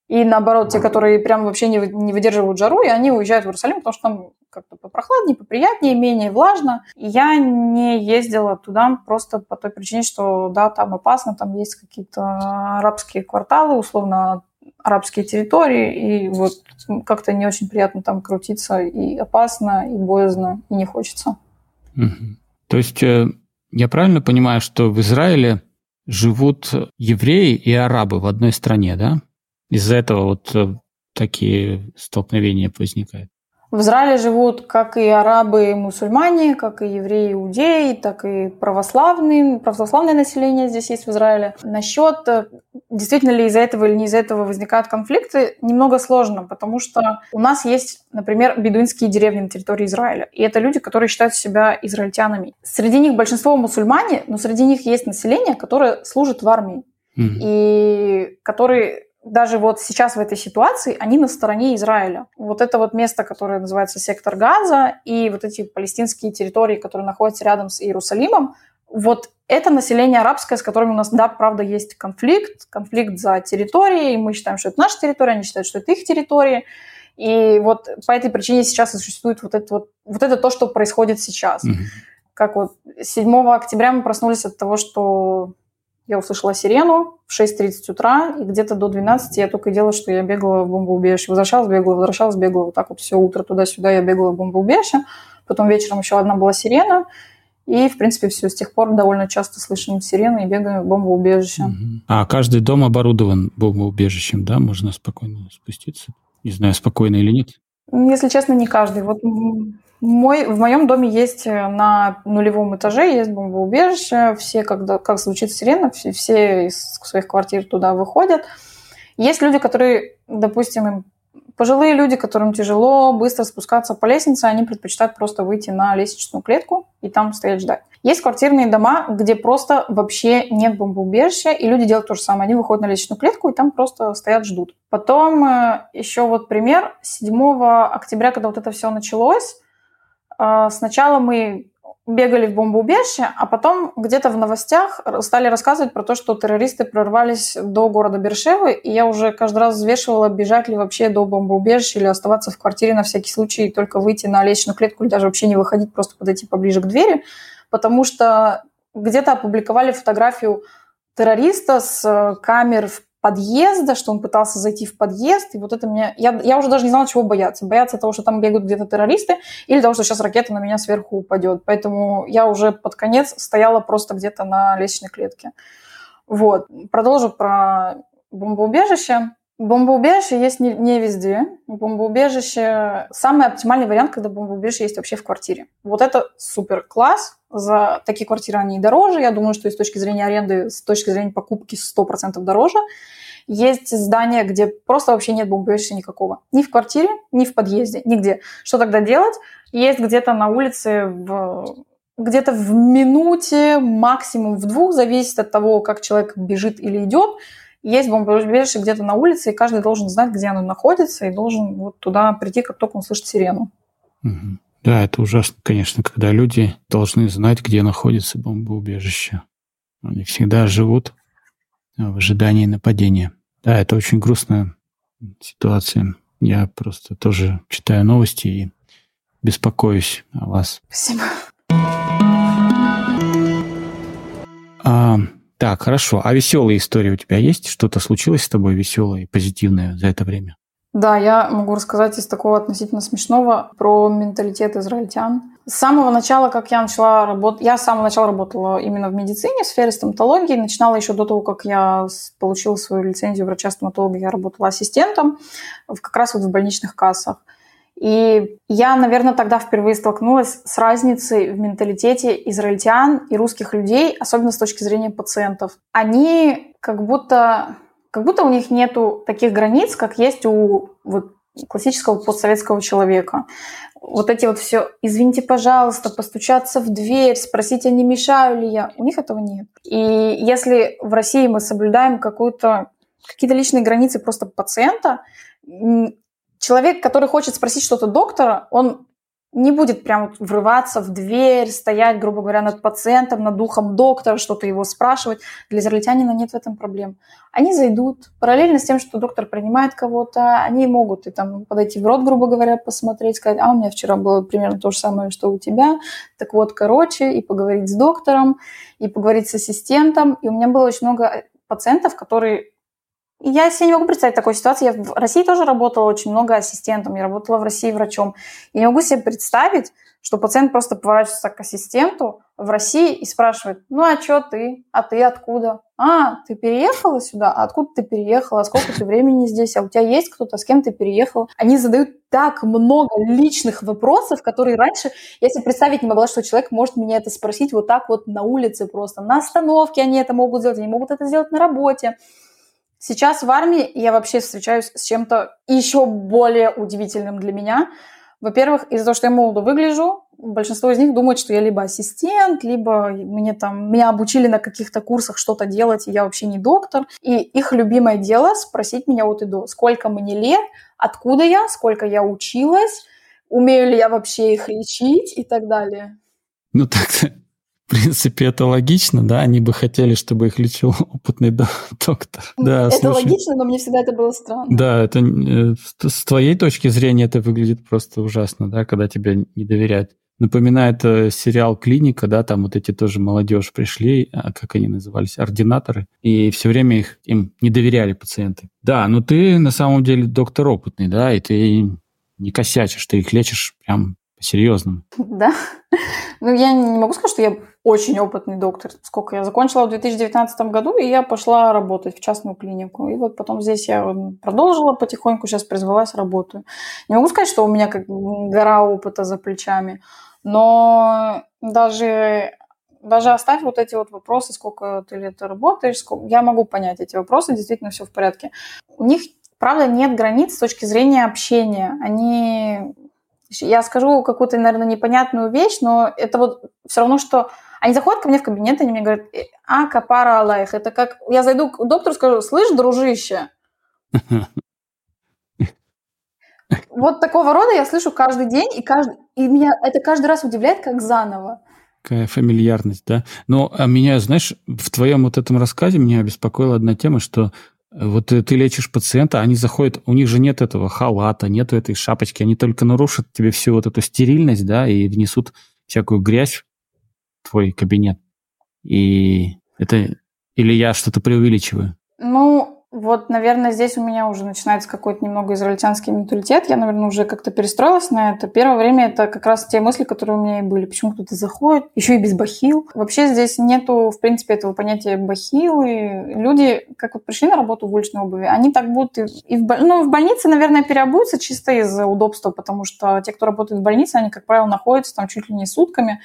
И наоборот, те, которые прям вообще не, не выдерживают жару, и они уезжают в Иерусалим, потому что там как-то попрохладнее, поприятнее, менее влажно. И я не ездила туда просто по той причине, что да, там опасно, там есть какие-то арабские кварталы, условно арабские территории, и вот как-то не очень приятно там крутиться, и опасно, и боязно, и не хочется. Угу. То есть э, я правильно понимаю, что в Израиле живут евреи и арабы в одной стране, да? Из-за этого вот э, такие столкновения возникают. В Израиле живут как и арабы и мусульмане, как и евреи и иудеи, так и православные. Православное население здесь есть в Израиле. Насчет, э, действительно ли из-за этого или не из-за этого возникают конфликты, немного сложно, потому что у нас есть, например, бедуинские деревни на территории Израиля. И это люди, которые считают себя израильтянами. Среди них большинство мусульмане, но среди них есть население, которое служит в армии. Mm-hmm. И которые даже вот сейчас в этой ситуации они на стороне Израиля. Вот это вот место, которое называется сектор Газа, и вот эти палестинские территории, которые находятся рядом с Иерусалимом, вот это население арабское, с которым у нас, да, правда, есть конфликт, конфликт за территории, и мы считаем, что это наша территория, они считают, что это их территория. И вот по этой причине сейчас существует вот это вот, вот это то, что происходит сейчас. Mm-hmm. Как вот 7 октября мы проснулись от того, что я услышала сирену в 6.30 утра, и где-то до 12 я только делала, что я бегала в бомбоубежище. Возвращалась, бегала, возвращалась, бегала. Вот так вот все утро туда-сюда я бегала в бомбоубежище. Потом вечером еще одна была сирена. И, в принципе, все. С тех пор довольно часто слышим сирены и бегаем в бомбоубежище. А каждый дом оборудован бомбоубежищем, да? Можно спокойно спуститься? Не знаю, спокойно или нет? Если честно, не каждый. Вот мой, в моем доме есть э, на нулевом этаже есть бомбоубежище. Все, когда как звучит сирена, все, все из своих квартир туда выходят. Есть люди, которые, допустим, им пожилые люди, которым тяжело быстро спускаться по лестнице, они предпочитают просто выйти на лестничную клетку и там стоять ждать. Есть квартирные дома, где просто вообще нет бомбоубежища, и люди делают то же самое. Они выходят на лестничную клетку и там просто стоят, ждут. Потом э, еще вот пример. 7 октября, когда вот это все началось, сначала мы бегали в бомбоубежище, а потом где-то в новостях стали рассказывать про то, что террористы прорвались до города Бершевы, и я уже каждый раз взвешивала, бежать ли вообще до бомбоубежища или оставаться в квартире на всякий случай, только выйти на лестничную клетку или даже вообще не выходить, просто подойти поближе к двери, потому что где-то опубликовали фотографию террориста с камер в подъезда, что он пытался зайти в подъезд, и вот это меня... Я, я уже даже не знала, чего бояться. Бояться того, что там бегают где-то террористы, или того, что сейчас ракета на меня сверху упадет. Поэтому я уже под конец стояла просто где-то на лестничной клетке. Вот. Продолжу про бомбоубежище. Бомбоубежище есть не, не везде. Бомбоубежище... Самый оптимальный вариант, когда бомбоубежище есть вообще в квартире. Вот это супер класс. За такие квартиры они дороже. Я думаю, что и с точки зрения аренды, с точки зрения покупки 100% дороже. Есть здания, где просто вообще нет бомбоубежища никакого. Ни в квартире, ни в подъезде, нигде. Что тогда делать? Есть где-то на улице в где-то в минуте, максимум в двух, зависит от того, как человек бежит или идет, есть бомбоубежище где-то на улице, и каждый должен знать, где оно находится, и должен вот туда прийти, как только он слышит сирену. Угу. Да, это ужасно, конечно, когда люди должны знать, где находится бомбоубежище. Они всегда живут в ожидании нападения. Да, это очень грустная ситуация. Я просто тоже читаю новости и беспокоюсь о вас. Спасибо. А, так, хорошо. А веселые истории у тебя есть? Что-то случилось с тобой веселое и позитивное за это время? Да, я могу рассказать из такого относительно смешного про менталитет израильтян. С самого начала, как я начала работать, я с самого начала работала именно в медицине, в сфере стоматологии. Начинала еще до того, как я получила свою лицензию врача-стоматолога, я работала ассистентом как раз вот в больничных кассах. И я, наверное, тогда впервые столкнулась с разницей в менталитете израильтян и русских людей, особенно с точки зрения пациентов. Они как будто, как будто у них нету таких границ, как есть у вот, классического постсоветского человека. Вот эти вот все, извините, пожалуйста, постучаться в дверь, спросить, а не мешаю ли я, у них этого нет. И если в России мы соблюдаем какую-то какие-то личные границы просто пациента, человек, который хочет спросить что-то доктора, он не будет прям врываться в дверь, стоять, грубо говоря, над пациентом, над духом доктора, что-то его спрашивать. Для израильтянина нет в этом проблем. Они зайдут параллельно с тем, что доктор принимает кого-то, они могут и там подойти в рот, грубо говоря, посмотреть, сказать, а у меня вчера было примерно то же самое, что у тебя. Так вот, короче, и поговорить с доктором, и поговорить с ассистентом. И у меня было очень много пациентов, которые я себе не могу представить такой ситуации. Я в России тоже работала очень много ассистентом. Я работала в России врачом. Я не могу себе представить, что пациент просто поворачивается к ассистенту в России и спрашивает, ну а что ты? А ты откуда? А, ты переехала сюда? А откуда ты переехала? А сколько ты времени здесь? А у тебя есть кто-то? С кем ты переехала? Они задают так много личных вопросов, которые раньше я себе представить не могла, что человек может меня это спросить вот так вот на улице просто. На остановке они это могут сделать, они могут это сделать на работе. Сейчас в армии я вообще встречаюсь с чем-то еще более удивительным для меня. Во-первых, из-за того, что я молодо выгляжу, большинство из них думают, что я либо ассистент, либо мне там, меня обучили на каких-то курсах что-то делать, и я вообще не доктор. И их любимое дело спросить меня от и до, сколько мне лет, откуда я, сколько я училась, умею ли я вообще их лечить и так далее. Ну так в принципе, это логично, да, они бы хотели, чтобы их лечил опытный доктор. Да, это слушай. логично, но мне всегда это было странно. Да, это э, с твоей точки зрения это выглядит просто ужасно, да, когда тебе не доверяют. Напоминает э, сериал «Клиника», да, там вот эти тоже молодежь пришли, а как они назывались, ординаторы, и все время их, им не доверяли пациенты. Да, но ты на самом деле доктор опытный, да, и ты не косячишь, ты их лечишь прям по-серьезному. Да. Ну, я не могу сказать, что я очень опытный доктор. Сколько я закончила в 2019 году, и я пошла работать в частную клинику. И вот потом здесь я продолжила потихоньку, сейчас призвалась, работаю. Не могу сказать, что у меня как гора опыта за плечами, но даже даже оставь вот эти вот вопросы, сколько ты лет работаешь, сколько... я могу понять эти вопросы, действительно все в порядке. У них, правда, нет границ с точки зрения общения. Они я скажу какую-то, наверное, непонятную вещь, но это вот все равно, что они заходят ко мне в кабинет, они мне говорят, «Э, а, капара Аллах. Это как, я зайду к доктору, скажу, слышь, дружище. Вот такого рода я слышу каждый день, и, каждый, и меня это каждый раз удивляет, как заново. Какая фамильярность, да? Но а меня, знаешь, в твоем вот этом рассказе меня беспокоила одна тема, что вот ты лечишь пациента, они заходят, у них же нет этого халата, нет этой шапочки, они только нарушат тебе всю вот эту стерильность, да, и внесут всякую грязь в твой кабинет. И это... Или я что-то преувеличиваю? Ну, Вот, наверное, здесь у меня уже начинается какой-то немного израильтянский менталитет. Я, наверное, уже как-то перестроилась на это. Первое время это как раз те мысли, которые у меня и были. Почему кто-то заходит, еще и без бахил. Вообще здесь нету, в принципе, этого понятия бахилы. Люди, как вот пришли на работу в уличной обуви, они так будут и, и в, ну, в больнице, наверное, переобуются чисто из удобства, потому что те, кто работает в больнице, они, как правило, находятся там чуть ли не сутками.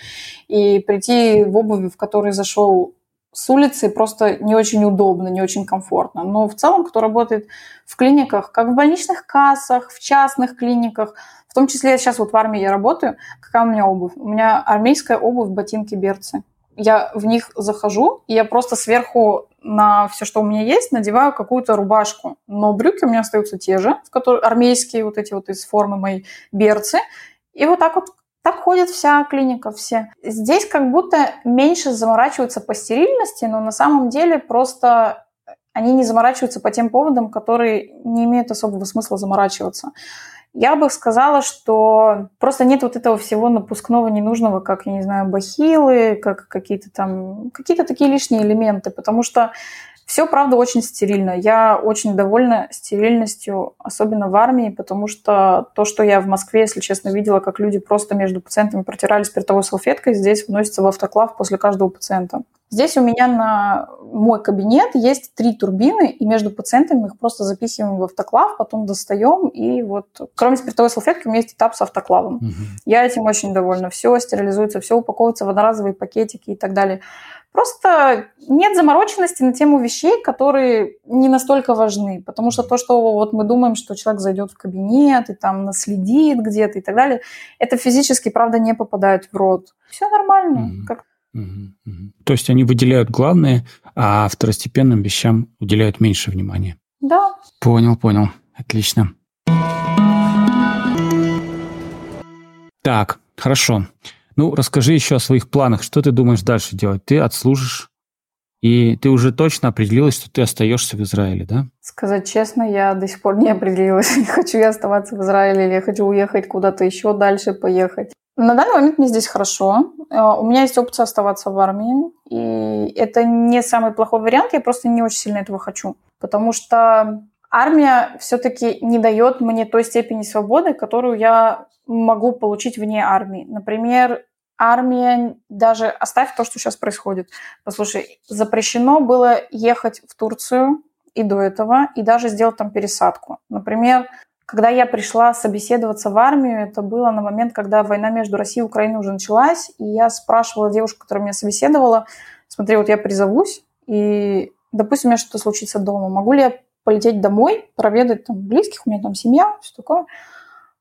И прийти в обуви, в которой зашел с улицы просто не очень удобно, не очень комфортно. Но в целом, кто работает в клиниках, как в больничных кассах, в частных клиниках, в том числе сейчас вот в армии я работаю, какая у меня обувь? У меня армейская обувь, ботинки, берцы. Я в них захожу, и я просто сверху на все, что у меня есть, надеваю какую-то рубашку. Но брюки у меня остаются те же, в которые армейские, вот эти вот из формы моей берцы. И вот так вот так ходит вся клиника, все. Здесь как будто меньше заморачиваются по стерильности, но на самом деле просто они не заморачиваются по тем поводам, которые не имеют особого смысла заморачиваться. Я бы сказала, что просто нет вот этого всего напускного ненужного, как, я не знаю, бахилы, как какие-то там, какие-то такие лишние элементы, потому что все, правда, очень стерильно. Я очень довольна стерильностью, особенно в армии, потому что то, что я в Москве, если честно, видела, как люди просто между пациентами протирали спиртовой салфеткой, здесь вносится в автоклав после каждого пациента. Здесь у меня на мой кабинет есть три турбины, и между пациентами их просто запихиваем в автоклав, потом достаем, и вот кроме спиртовой салфетки у меня есть этап с автоклавом. Угу. Я этим очень довольна. Все стерилизуется, все упаковывается в одноразовые пакетики и так далее. Просто нет замороченности на тему вещей, которые не настолько важны. Потому что то, что вот мы думаем, что человек зайдет в кабинет и там наследит где-то и так далее, это физически, правда, не попадает в рот. Все нормально. Mm-hmm. Как... Mm-hmm. То есть они выделяют главное, а второстепенным вещам уделяют меньше внимания. Да. Понял, понял. Отлично. Так, хорошо. Ну, расскажи еще о своих планах. Что ты думаешь дальше делать? Ты отслужишь, и ты уже точно определилась, что ты остаешься в Израиле, да? Сказать честно, я до сих пор не определилась. хочу я оставаться в Израиле или я хочу уехать куда-то еще дальше поехать. На данный момент мне здесь хорошо. Э, у меня есть опция оставаться в армии. И это не самый плохой вариант. Я просто не очень сильно этого хочу. Потому что армия все-таки не дает мне той степени свободы, которую я могу получить вне армии. Например, армия, даже оставь то, что сейчас происходит. Послушай, запрещено было ехать в Турцию и до этого, и даже сделать там пересадку. Например, когда я пришла собеседоваться в армию, это было на момент, когда война между Россией и Украиной уже началась, и я спрашивала девушку, которая меня собеседовала, смотри, вот я призовусь, и, допустим, у меня что-то случится дома, могу ли я полететь домой, проведать там близких, у меня там семья, все такое.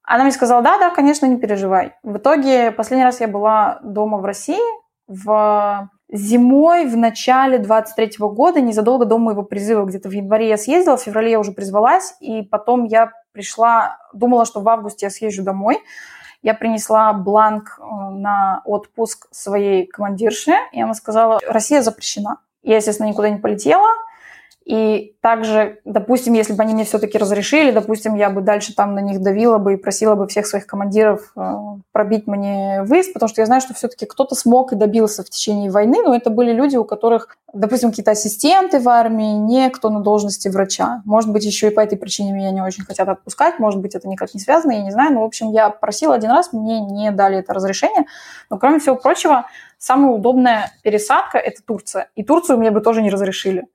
Она мне сказала, да, да, конечно, не переживай. В итоге последний раз я была дома в России в зимой, в начале 23 -го года, незадолго до моего призыва, где-то в январе я съездила, в феврале я уже призвалась, и потом я пришла, думала, что в августе я съезжу домой. Я принесла бланк э, на отпуск своей командирше, и она сказала, Россия запрещена. Я, естественно, никуда не полетела, и также, допустим, если бы они мне все-таки разрешили, допустим, я бы дальше там на них давила бы и просила бы всех своих командиров э, пробить мне выезд, потому что я знаю, что все-таки кто-то смог и добился в течение войны, но это были люди, у которых, допустим, какие-то ассистенты в армии, не кто на должности врача. Может быть, еще и по этой причине меня не очень хотят отпускать, может быть, это никак не связано, я не знаю. Но, в общем, я просила один раз, мне не дали это разрешение. Но, кроме всего прочего, самая удобная пересадка – это Турция. И Турцию мне бы тоже не разрешили.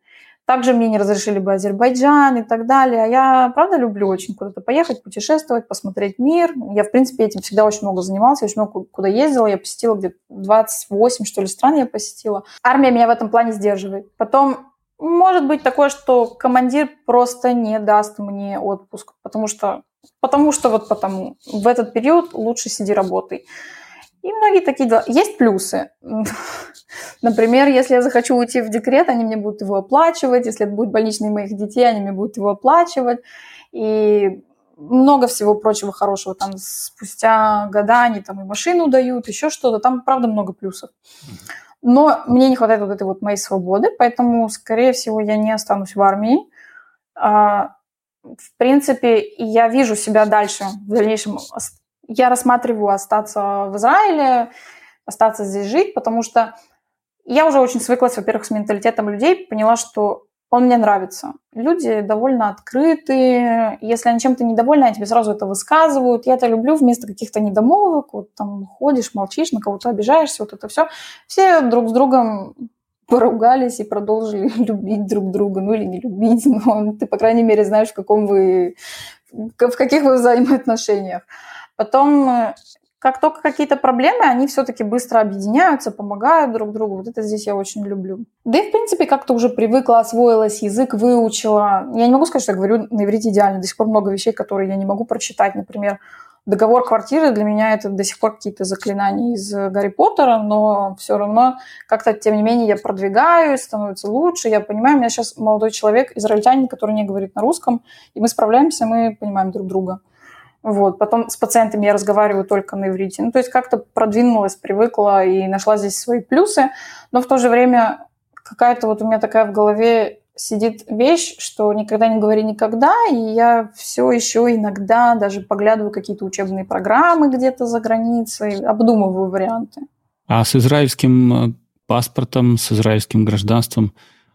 Также мне не разрешили бы Азербайджан и так далее. А я, правда, люблю очень куда-то поехать, путешествовать, посмотреть мир. Я, в принципе, этим всегда очень много занималась, очень много куда ездила. Я посетила где-то 28, что ли, стран я посетила. Армия меня в этом плане сдерживает. Потом может быть такое, что командир просто не даст мне отпуск, потому что, потому что вот потому. В этот период лучше сиди работай. И многие такие дела. Есть плюсы. Например, если я захочу уйти в декрет, они мне будут его оплачивать. Если это будет больничный моих детей, они мне будут его оплачивать. И много всего прочего хорошего. Там спустя года они там и машину дают, еще что-то. Там, правда, много плюсов. Но мне не хватает вот этой вот моей свободы, поэтому, скорее всего, я не останусь в армии. А, в принципе, я вижу себя дальше в дальнейшем я рассматриваю остаться в Израиле, остаться здесь жить, потому что я уже очень свыклась, во-первых, с менталитетом людей, поняла, что он мне нравится. Люди довольно открытые. Если они чем-то недовольны, они тебе сразу это высказывают. Я это люблю вместо каких-то недомолвок. Вот там ходишь, молчишь, на кого-то обижаешься, вот это все. Все друг с другом поругались и продолжили любить друг друга. Ну или не любить, но ты, по крайней мере, знаешь, в каком вы... в каких вы взаимоотношениях. Потом э, как только какие-то проблемы, они все-таки быстро объединяются, помогают друг другу. Вот это здесь я очень люблю. Да и, в принципе, как-то уже привыкла, освоилась, язык выучила. Я не могу сказать, что я говорю на иврите идеально. До сих пор много вещей, которые я не могу прочитать. Например, договор квартиры для меня это до сих пор какие-то заклинания из Гарри Поттера, но все равно как-то, тем не менее, я продвигаюсь, становится лучше, я понимаю, у меня сейчас молодой человек, израильтянин, который не говорит на русском, и мы справляемся, мы понимаем друг друга. Вот. Потом с пациентами я разговариваю только на иврите. Ну, то есть как-то продвинулась, привыкла и нашла здесь свои плюсы. Но в то же время какая-то вот у меня такая в голове сидит вещь, что никогда не говори никогда, и я все еще иногда даже поглядываю какие-то учебные программы где-то за границей, обдумываю варианты. А с израильским э, паспортом, с израильским гражданством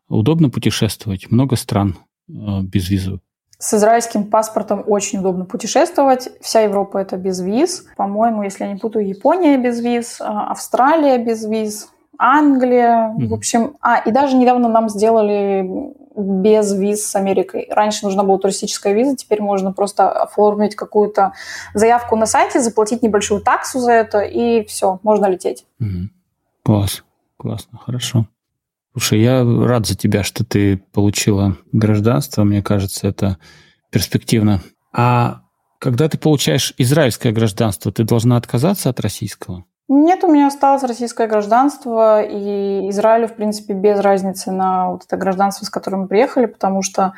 удобно путешествовать? Много стран э, без визы? С израильским паспортом очень удобно путешествовать. Вся Европа это без виз. По-моему, если я не путаю, Япония без виз, а, Австралия без виз, Англия. Mm-hmm. В общем, а, и даже недавно нам сделали без виз с Америкой. Раньше нужна была туристическая виза, теперь можно просто оформить какую-то заявку на сайте, заплатить небольшую таксу за это, и все, можно лететь. Mm-hmm. Класс, классно, хорошо. Слушай, я рад за тебя, что ты получила гражданство. Мне кажется, это перспективно. А когда ты получаешь израильское гражданство, ты должна отказаться от российского? Нет, у меня осталось российское гражданство, и Израилю, в принципе, без разницы на вот это гражданство, с которым мы приехали, потому что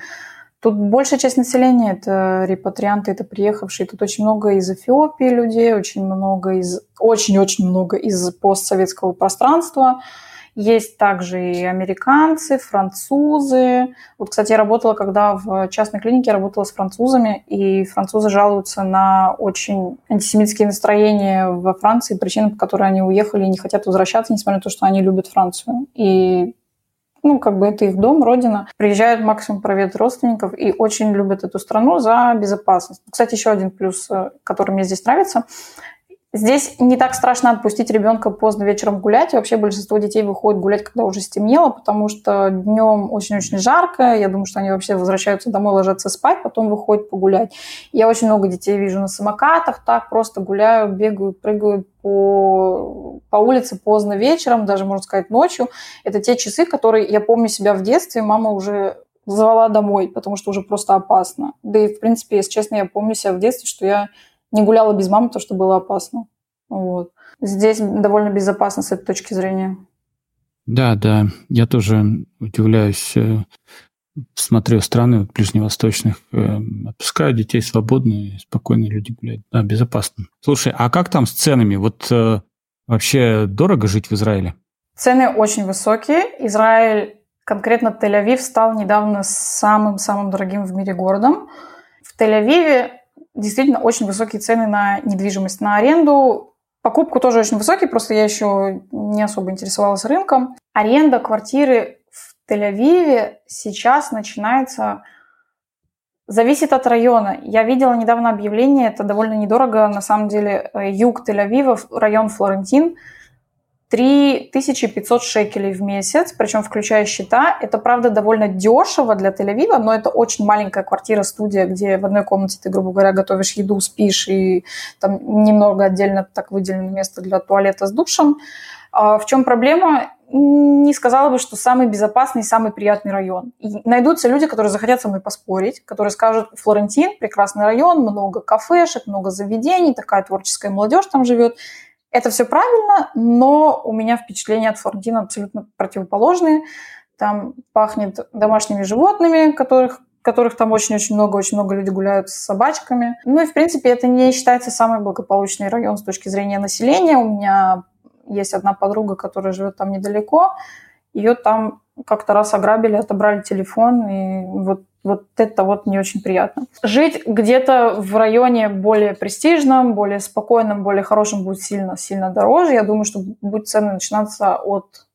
тут большая часть населения – это репатрианты, это приехавшие. Тут очень много из Эфиопии людей, очень много из, очень-очень много из постсоветского пространства – есть также и американцы, французы. Вот, кстати, я работала, когда в частной клинике работала с французами, и французы жалуются на очень антисемитские настроения во Франции, причины, по которой они уехали и не хотят возвращаться, несмотря на то, что они любят Францию. И ну, как бы это их дом, родина. Приезжают максимум проведать родственников и очень любят эту страну за безопасность. Кстати, еще один плюс, э, который мне здесь нравится, Здесь не так страшно отпустить ребенка поздно вечером гулять. И вообще большинство детей выходит гулять, когда уже стемнело, потому что днем очень-очень жарко. Я думаю, что они вообще возвращаются домой, ложатся спать, потом выходят погулять. Я очень много детей вижу на самокатах, так просто гуляют, бегают, прыгают по, по улице поздно вечером, даже, можно сказать, ночью. Это те часы, которые я помню себя в детстве, мама уже звала домой, потому что уже просто опасно. Да и, в принципе, если честно, я помню себя в детстве, что я не гуляла без мамы, то что было опасно. Вот. Здесь довольно безопасно с этой точки зрения. Да, да, я тоже удивляюсь. Э, смотрю страны ближневосточных, э, отпускают детей свободно, спокойно люди гуляют. Да, безопасно. Слушай, а как там с ценами? Вот э, вообще дорого жить в Израиле? Цены очень высокие. Израиль, конкретно Тель-Авив, стал недавно самым-самым дорогим в мире городом. В Тель-Авиве действительно очень высокие цены на недвижимость, на аренду. Покупку тоже очень высокие, просто я еще не особо интересовалась рынком. Аренда квартиры в Тель-Авиве сейчас начинается Зависит от района. Я видела недавно объявление, это довольно недорого, на самом деле, э, юг Тель-Авива, район Флорентин – 3500 шекелей в месяц, причем включая счета. Это, правда, довольно дешево для Тель-Авива, но это очень маленькая квартира-студия, где в одной комнате ты, грубо говоря, готовишь еду, спишь, и там немного отдельно так выделено место для туалета с душем. А в чем проблема? Не сказала бы, что самый безопасный самый приятный район. И найдутся люди, которые захотят со мной поспорить, которые скажут, Флорентин, прекрасный район, много кафешек, много заведений, такая творческая молодежь там живет. Это все правильно, но у меня впечатления от Флорентина абсолютно противоположные. Там пахнет домашними животными, которых которых там очень-очень много, очень много людей гуляют с собачками. Ну и, в принципе, это не считается самый благополучный район с точки зрения населения. У меня есть одна подруга, которая живет там недалеко. Ее там как-то раз ограбили, отобрали телефон, и вот вот это вот не очень приятно. Жить где-то в районе более престижном, более спокойном, более хорошем будет сильно-сильно дороже. Я думаю, что будет цены начинаться от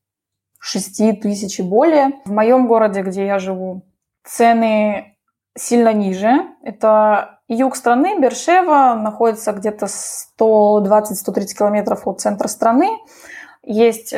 6 тысяч и более. В моем городе, где я живу, цены сильно ниже. Это юг страны, Бершева, находится где-то 120-130 километров от центра страны. Есть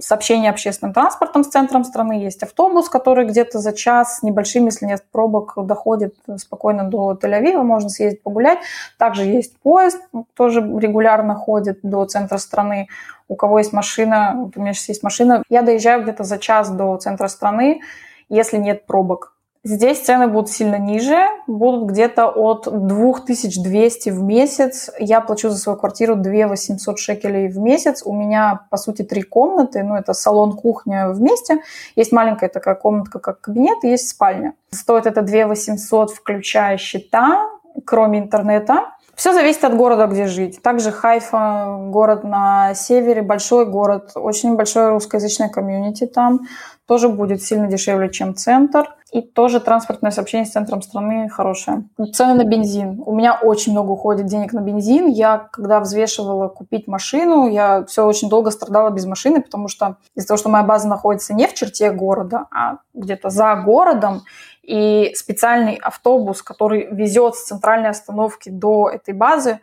сообщение общественным транспортом с центром страны, есть автобус, который где-то за час небольшим, если нет пробок, доходит спокойно до Тель-Авива, можно съездить погулять. Также есть поезд, тоже регулярно ходит до центра страны. У кого есть машина, у меня сейчас есть машина, я доезжаю где-то за час до центра страны, если нет пробок. Здесь цены будут сильно ниже, будут где-то от 2200 в месяц. Я плачу за свою квартиру 2 800 шекелей в месяц. У меня, по сути, три комнаты. Ну, это салон, кухня вместе. Есть маленькая такая комнатка, как кабинет, и есть спальня. Стоит это 2 800, включая счета, кроме интернета. Все зависит от города, где жить. Также Хайфа, город на севере, большой город, очень большое русскоязычное комьюнити там, тоже будет сильно дешевле, чем центр. И тоже транспортное сообщение с центром страны хорошее. Цены на бензин. У меня очень много уходит денег на бензин. Я, когда взвешивала купить машину, я все очень долго страдала без машины, потому что из-за того, что моя база находится не в черте города, а где-то за городом, и специальный автобус, который везет с центральной остановки до этой базы,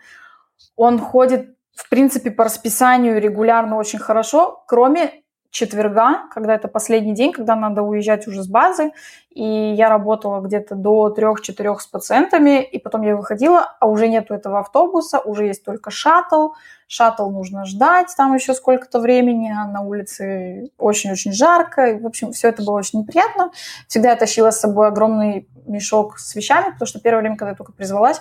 он ходит, в принципе, по расписанию регулярно очень хорошо, кроме четверга, когда это последний день, когда надо уезжать уже с базы. И я работала где-то до 3-4 с пациентами, и потом я выходила, а уже нету этого автобуса, уже есть только шаттл. Шаттл нужно ждать там еще сколько-то времени, а на улице очень-очень жарко. В общем, все это было очень неприятно. Всегда я тащила с собой огромный мешок с вещами, потому что первое время, когда я только призвалась,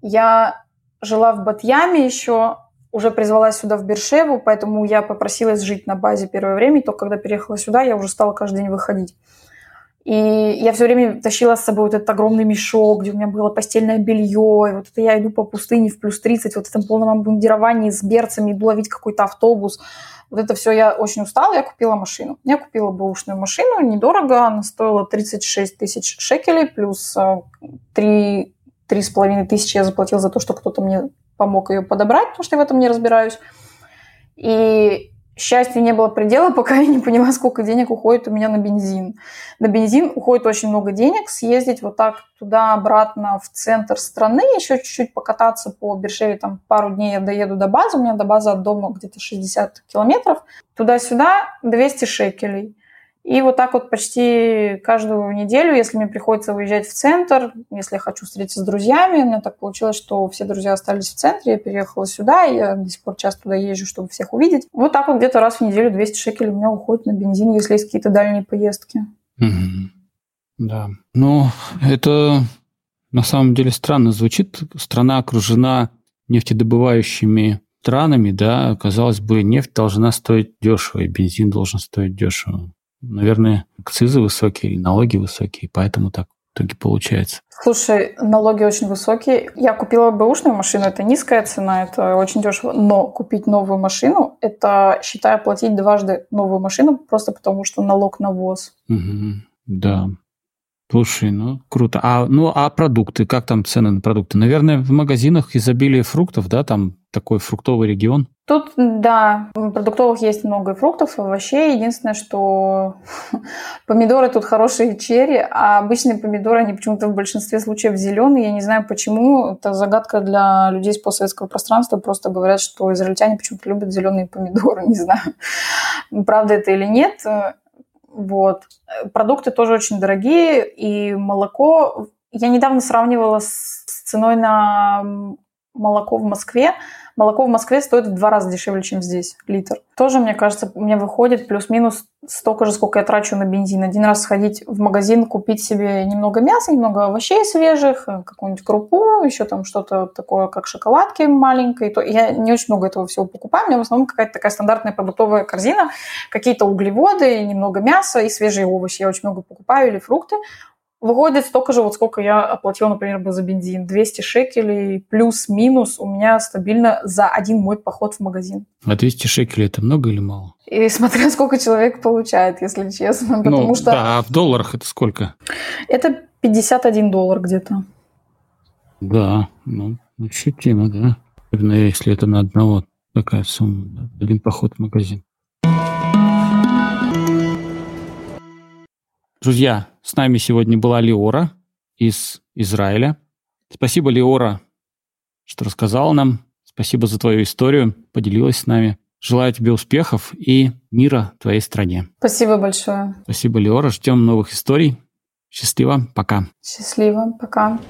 я жила в Батьяме еще, уже призвалась сюда в Бершеву, поэтому я попросилась жить на базе первое время, и только когда переехала сюда, я уже стала каждый день выходить. И я все время тащила с собой вот этот огромный мешок, где у меня было постельное белье, и вот это я иду по пустыне в плюс 30, вот в этом полном обмундировании с берцами, иду ловить какой-то автобус. Вот это все я очень устала, я купила машину. Я купила бэушную машину, недорого, она стоила 36 тысяч шекелей, плюс 3, а, 3,5 тысячи я заплатила за то, что кто-то мне помог ее подобрать, потому что я в этом не разбираюсь. И счастью не было предела, пока я не поняла, сколько денег уходит у меня на бензин. На бензин уходит очень много денег. Съездить вот так туда-обратно в центр страны, еще чуть-чуть покататься по Бершеве, там пару дней я доеду до базы, у меня до базы от дома где-то 60 километров. Туда-сюда 200 шекелей. И вот так вот почти каждую неделю, если мне приходится выезжать в центр, если я хочу встретиться с друзьями, у меня так получилось, что все друзья остались в центре, я переехала сюда, и я до сих пор часто туда езжу, чтобы всех увидеть. Вот так вот где-то раз в неделю 200 шекелей у меня уходит на бензин, если есть какие-то дальние поездки. Да. Ну, это на самом деле странно звучит. Страна окружена нефтедобывающими странами, да, казалось бы, нефть должна стоить дешево, и бензин должен стоить дешево. Наверное, акцизы высокие, налоги высокие, поэтому так в итоге получается. Слушай, налоги очень высокие. Я купила бэушную машину, это низкая цена, это очень дешево. Но купить новую машину, это, считаю, платить дважды новую машину, просто потому что налог на ввоз. Угу, да. Слушай, ну круто. А, ну, а продукты, как там цены на продукты? Наверное, в магазинах изобилие фруктов, да, там такой фруктовый регион? Тут, да, продуктовых есть много фруктов, овощей. Единственное, что помидоры тут хорошие черри, а обычные помидоры, они почему-то в большинстве случаев зеленые. Я не знаю почему. Это загадка для людей из постсоветского пространства. Просто говорят, что израильтяне почему-то любят зеленые помидоры. Не знаю, правда это или нет. Вот. Продукты тоже очень дорогие, и молоко... Я недавно сравнивала с ценой на молоко в Москве. Молоко в Москве стоит в два раза дешевле, чем здесь, литр. Тоже, мне кажется, мне выходит плюс-минус столько же, сколько я трачу на бензин. Один раз сходить в магазин, купить себе немного мяса, немного овощей свежих, э, какую-нибудь крупу, еще там что-то такое, как шоколадки маленькие. То я не очень много этого всего покупаю. У меня в основном какая-то такая стандартная продуктовая корзина, какие-то углеводы, немного мяса и свежие овощи. Я очень много покупаю или фрукты. Выходит столько же, вот сколько я оплатила, например, бы за бензин. 200 шекелей плюс-минус у меня стабильно за один мой поход в магазин. А 200 шекелей это много или мало? И смотря сколько человек получает, если честно. Ну, потому что... Да, а в долларах это сколько? Это 51 доллар где-то. Да, ну, ощутимо, да. Особенно если это на одного такая сумма. Один поход в магазин. Друзья, с нами сегодня была Леора из Израиля. Спасибо, Леора, что рассказала нам. Спасибо за твою историю, поделилась с нами. Желаю тебе успехов и мира твоей стране. Спасибо большое. Спасибо, Леора. Ждем новых историй. Счастливо. Пока. Счастливо. Пока.